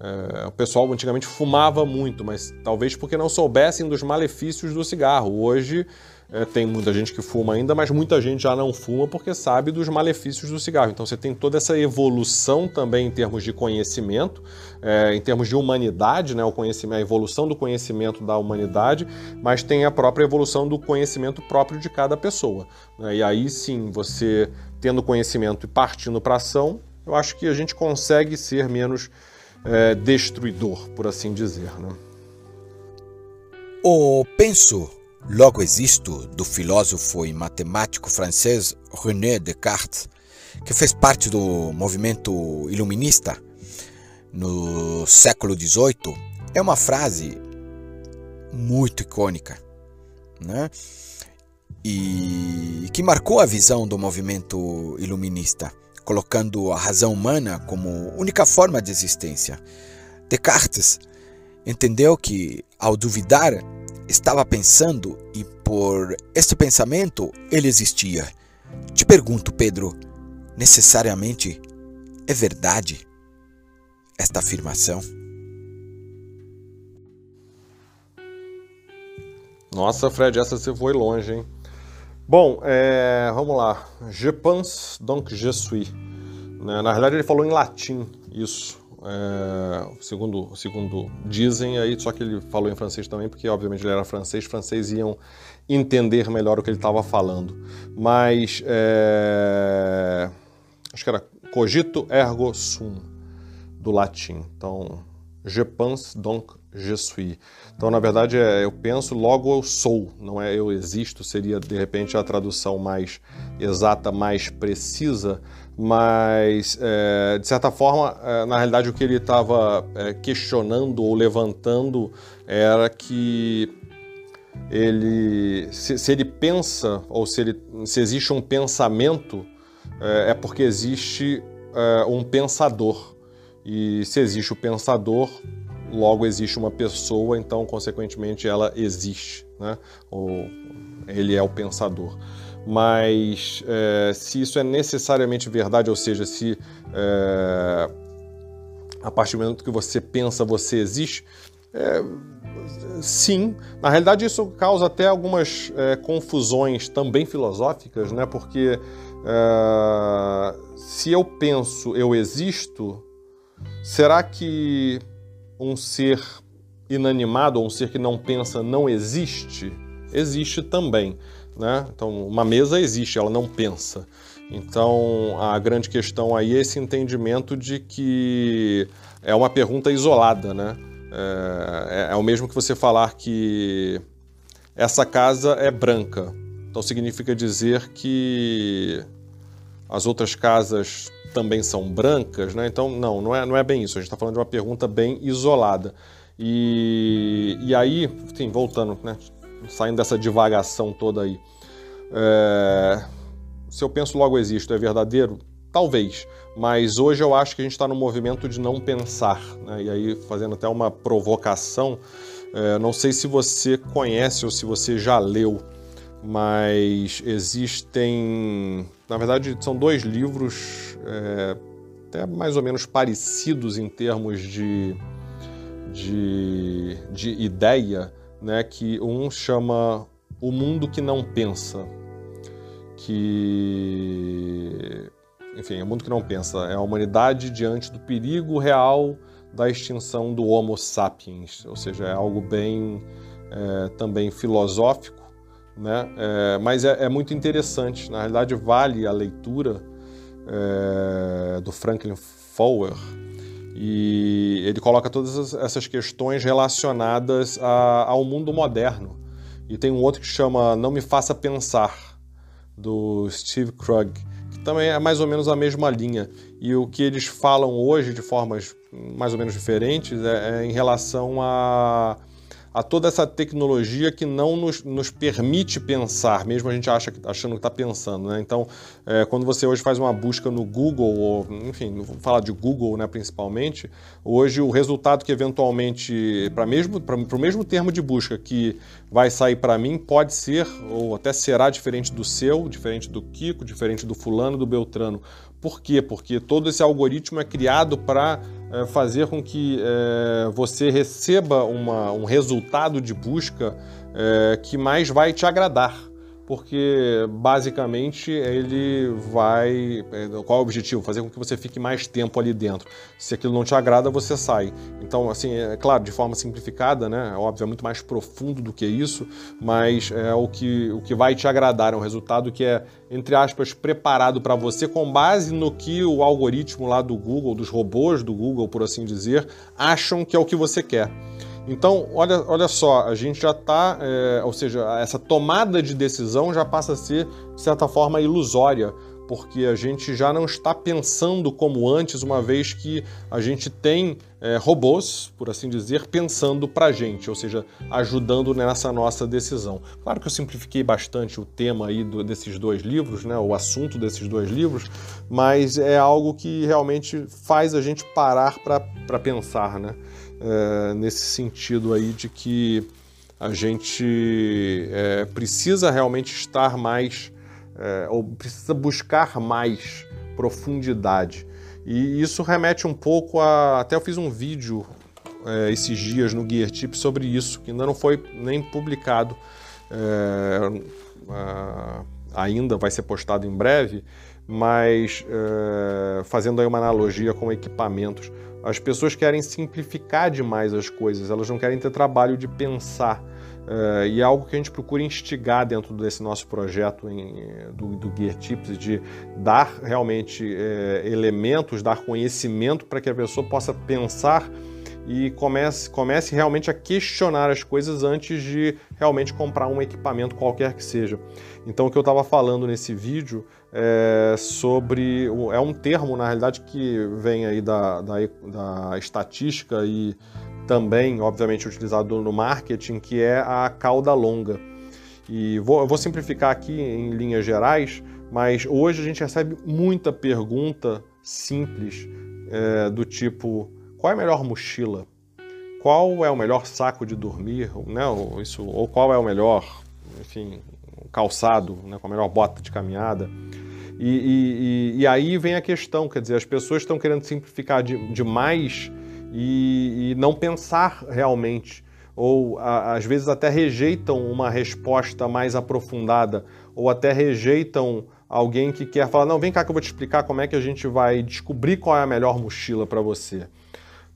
É, o pessoal antigamente fumava muito, mas talvez porque não soubessem dos malefícios do cigarro. Hoje é, tem muita gente que fuma ainda, mas muita gente já não fuma porque sabe dos malefícios do cigarro. Então você tem toda essa evolução também em termos de conhecimento, é, em termos de humanidade, né, o conhecimento, a evolução do conhecimento da humanidade, mas tem a própria evolução do conhecimento próprio de cada pessoa. Né? E aí sim, você tendo conhecimento e partindo para ação, eu acho que a gente consegue ser menos é, destruidor, por assim dizer. Né?
O penso Logo existo, do filósofo e matemático francês René Descartes, que fez parte do movimento iluminista no século XVIII, é uma frase muito icônica, né? E que marcou a visão do movimento iluminista, colocando a razão humana como única forma de existência. Descartes entendeu que, ao duvidar estava pensando e por este pensamento ele existia. Te pergunto, Pedro, necessariamente é verdade esta afirmação?
Nossa, Fred, essa você foi longe, hein? Bom, é, vamos lá. Je pense, donc je suis. Na verdade, ele falou em latim isso é, segundo, segundo dizem aí, só que ele falou em francês também, porque obviamente ele era francês, francês iam entender melhor o que ele estava falando. Mas é, acho que era cogito ergo sum do latim. Então, je pense donc je suis. Então, na verdade, é eu penso, logo eu sou, não é eu existo, seria de repente a tradução mais exata, mais precisa, mas é, de certa forma, é, na realidade, o que ele estava é, questionando ou levantando era que ele, se, se, ele pensa ou se, ele, se existe um pensamento, é, é porque existe é, um pensador. E se existe o pensador, logo existe uma pessoa, então, consequentemente, ela existe, né? ou ele é o pensador mas é, se isso é necessariamente verdade, ou seja, se é, a partir do momento que você pensa você existe, é, sim. Na realidade, isso causa até algumas é, confusões também filosóficas, né? Porque é, se eu penso eu existo, será que um ser inanimado ou um ser que não pensa não existe? Existe também. Né? Então, uma mesa existe, ela não pensa. Então, a grande questão aí é esse entendimento de que é uma pergunta isolada, né? É, é, é o mesmo que você falar que essa casa é branca. Então, significa dizer que as outras casas também são brancas, né? Então, não, não é, não é bem isso. A gente está falando de uma pergunta bem isolada. E, e aí, enfim, voltando, né? Saindo dessa divagação toda aí. É... Se eu penso logo existo, é verdadeiro? Talvez, mas hoje eu acho que a gente está no movimento de não pensar, né? e aí fazendo até uma provocação, é, não sei se você conhece ou se você já leu, mas existem na verdade, são dois livros é, até mais ou menos parecidos em termos de, de, de ideia, né? Que um chama O Mundo que Não Pensa, que enfim, o mundo que não pensa, é a humanidade diante do perigo real da extinção do Homo sapiens, ou seja, é algo bem é, também filosófico, né? É, mas é, é, muito interessante. Na realidade, vale a leitura é, do Franklin Fowler e ele coloca todas essas questões relacionadas a, ao mundo moderno. E tem um outro que chama Não Me Faça Pensar, do Steve Krug, que também é mais ou menos a mesma linha. E o que eles falam hoje de formas mais ou menos diferentes é, é em relação a a toda essa tecnologia que não nos, nos permite pensar, mesmo a gente acha, achando que está pensando. Né? Então, é, quando você hoje faz uma busca no Google, ou enfim, vou falar de Google né, principalmente, hoje o resultado que eventualmente, para mesmo, o mesmo termo de busca que vai sair para mim, pode ser, ou até será diferente do seu, diferente do Kiko, diferente do fulano, do Beltrano. Por quê? Porque todo esse algoritmo é criado para é, fazer com que é, você receba uma, um resultado de busca é, que mais vai te agradar porque basicamente ele vai. É, qual é o objetivo? Fazer com que você fique mais tempo ali dentro. Se aquilo não te agrada, você sai. Então, assim, é claro, de forma simplificada, né? Óbvio, é muito mais profundo do que isso, mas é o que, o que vai te agradar, é um resultado que é, entre aspas, preparado para você com base no que o algoritmo lá do Google, dos robôs do Google, por assim dizer, acham que é o que você quer. Então, olha, olha só, a gente já está, é, ou seja, essa tomada de decisão já passa a ser, de certa forma, ilusória, porque a gente já não está pensando como antes, uma vez que a gente tem é, robôs, por assim dizer, pensando para a gente, ou seja, ajudando nessa nossa decisão. Claro que eu simplifiquei bastante o tema aí do, desses dois livros, né, o assunto desses dois livros, mas é algo que realmente faz a gente parar para pensar, né? É, nesse sentido aí de que a gente é, precisa realmente estar mais, é, ou precisa buscar mais profundidade. E isso remete um pouco a. Até eu fiz um vídeo é, esses dias no Gear Tip sobre isso, que ainda não foi nem publicado. É, ainda vai ser postado em breve, mas é, fazendo aí uma analogia com equipamentos. As pessoas querem simplificar demais as coisas, elas não querem ter trabalho de pensar. Uh, e é algo que a gente procura instigar dentro desse nosso projeto em, do, do Gear Tips, de dar realmente é, elementos, dar conhecimento para que a pessoa possa pensar e comece, comece realmente a questionar as coisas antes de realmente comprar um equipamento qualquer que seja. Então, o que eu estava falando nesse vídeo é sobre. É um termo, na realidade, que vem aí da, da, da estatística e também, obviamente, utilizado no marketing, que é a cauda longa. E vou, vou simplificar aqui em linhas gerais, mas hoje a gente recebe muita pergunta simples é, do tipo qual é a melhor mochila? Qual é o melhor saco de dormir? Né? Ou, isso, ou qual é o melhor, enfim, calçado, né? com a melhor bota de caminhada? E, e, e, aí vem a questão, quer dizer, as pessoas estão querendo simplificar demais e, e não pensar realmente, ou a, às vezes até rejeitam uma resposta mais aprofundada, ou até rejeitam alguém que quer falar, não, vem cá que eu vou te explicar como é que a gente vai descobrir qual é a melhor mochila para você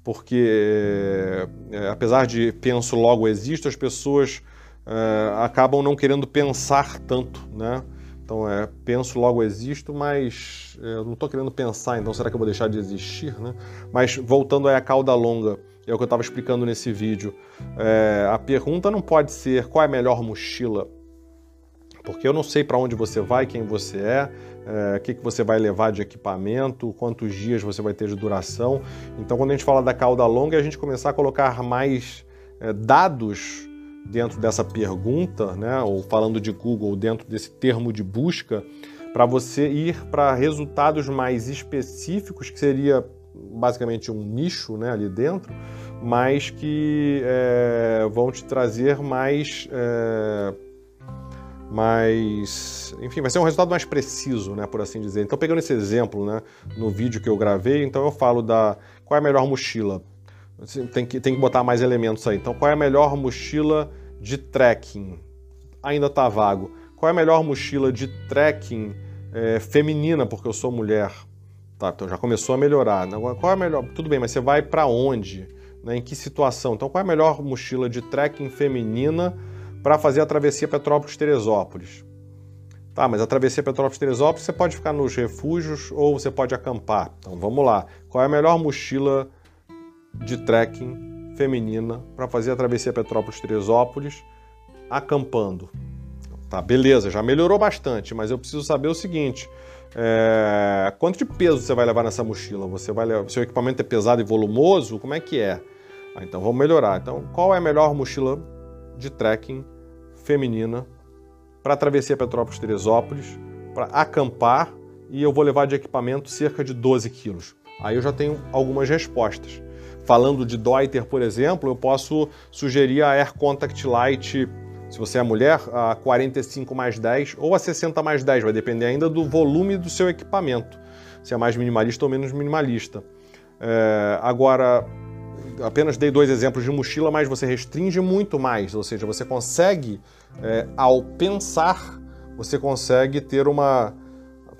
porque é, apesar de penso logo existo, as pessoas é, acabam não querendo pensar tanto, né? Então é penso logo existo, mas é, eu não estou querendo pensar, então será que eu vou deixar de existir, né? Mas voltando aí à cauda longa, é o que eu estava explicando nesse vídeo. É, a pergunta não pode ser qual é a melhor mochila, porque eu não sei para onde você vai, quem você é, é, o que, que você vai levar de equipamento, quantos dias você vai ter de duração. Então, quando a gente fala da cauda longa, é a gente começar a colocar mais é, dados dentro dessa pergunta, né, ou falando de Google, dentro desse termo de busca, para você ir para resultados mais específicos, que seria basicamente um nicho né, ali dentro, mas que é, vão te trazer mais é, mas enfim, vai ser um resultado mais preciso, né, por assim dizer. Então, pegando esse exemplo, né, no vídeo que eu gravei, então eu falo da qual é a melhor mochila. Tem que, tem que botar mais elementos aí. Então, qual é a melhor mochila de trekking? Ainda tá vago. Qual é a melhor mochila de trekking é, feminina, porque eu sou mulher? Tá, então já começou a melhorar. Agora, qual é a melhor? Tudo bem, mas você vai para onde? Né, em que situação? Então, qual é a melhor mochila de trekking feminina para fazer a travessia Petrópolis-Teresópolis? Tá, mas a travessia Petrópolis-Teresópolis você pode ficar nos refúgios ou você pode acampar. Então vamos lá. Qual é a melhor mochila de trekking feminina para fazer a travessia Petrópolis-Teresópolis acampando? Tá, beleza, já melhorou bastante, mas eu preciso saber o seguinte: é, quanto de peso você vai levar nessa mochila? Você vai levar, seu equipamento é pesado e volumoso? Como é que é? Ah, então vamos melhorar. Então, qual é a melhor mochila de trekking feminina para a travessia Petrópolis-Teresópolis, para acampar e eu vou levar de equipamento cerca de 12 quilos? Aí eu já tenho algumas respostas. Falando de Deuter, por exemplo, eu posso sugerir a Air Contact Light se você é mulher, a 45 mais 10 ou a 60 mais 10, vai depender ainda do volume do seu equipamento, se é mais minimalista ou menos minimalista. É, agora, apenas dei dois exemplos de mochila, mas você restringe muito mais, ou seja, você consegue, é, ao pensar, você consegue ter uma.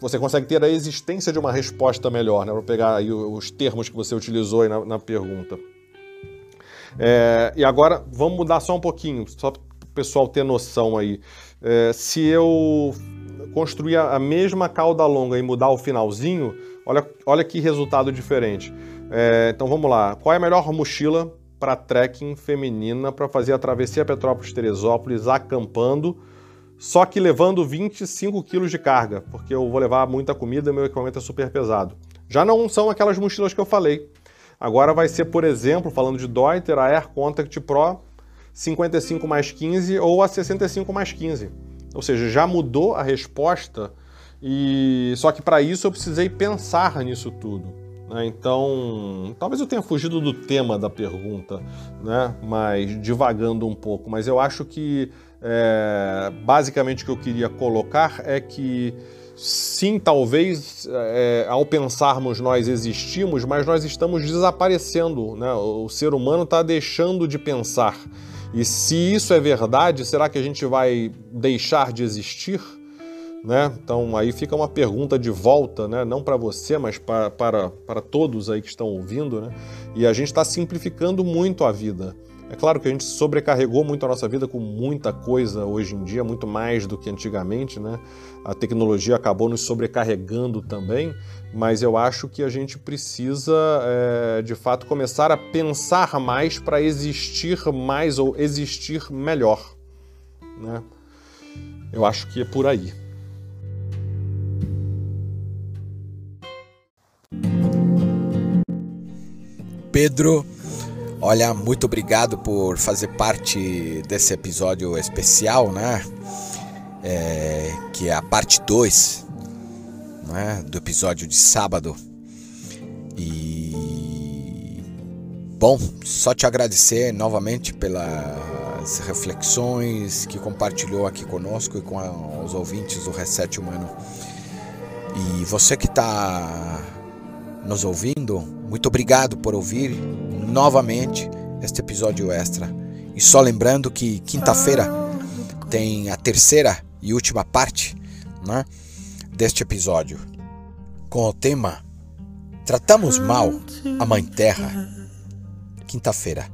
Você consegue ter a existência de uma resposta melhor, né? Vou pegar aí os termos que você utilizou aí na, na pergunta. É, e agora vamos mudar só um pouquinho, só pessoal ter noção aí. É, se eu construir a mesma cauda longa e mudar o finalzinho, olha, olha que resultado diferente. É, então vamos lá. Qual é a melhor mochila para trekking feminina para fazer a travessia Petrópolis-Teresópolis acampando, só que levando 25 quilos de carga, porque eu vou levar muita comida meu equipamento é super pesado. Já não são aquelas mochilas que eu falei. Agora vai ser, por exemplo, falando de Deuter, a Air Contact Pro 55 mais 15 ou a 65 mais 15. Ou seja, já mudou a resposta e só que para isso eu precisei pensar nisso tudo. Né? Então, talvez eu tenha fugido do tema da pergunta, né? mas divagando um pouco. Mas eu acho que é, basicamente o que eu queria colocar é que sim, talvez é, ao pensarmos nós existimos, mas nós estamos desaparecendo. Né? O ser humano está deixando de pensar. E se isso é verdade, será que a gente vai deixar de existir? Né? Então aí fica uma pergunta de volta, né? não para você, mas para, para, para todos aí que estão ouvindo. Né? E a gente está simplificando muito a vida. É claro que a gente sobrecarregou muito a nossa vida com muita coisa hoje em dia, muito mais do que antigamente, né? A tecnologia acabou nos sobrecarregando também, mas eu acho que a gente precisa, é, de fato, começar a pensar mais para existir mais ou existir melhor, né? Eu acho que é por aí.
Pedro Olha, muito obrigado por fazer parte desse episódio especial, né? É, que é a parte 2 né? do episódio de sábado. E bom, só te agradecer novamente pelas reflexões que compartilhou aqui conosco e com os ouvintes do Reset Humano. E você que está nos ouvindo, muito obrigado por ouvir novamente este episódio extra. E só lembrando que quinta-feira tem a terceira e última parte né, deste episódio com o tema Tratamos mal a Mãe Terra. Quinta-feira,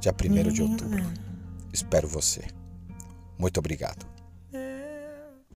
dia 1 de outubro. Espero você. Muito obrigado.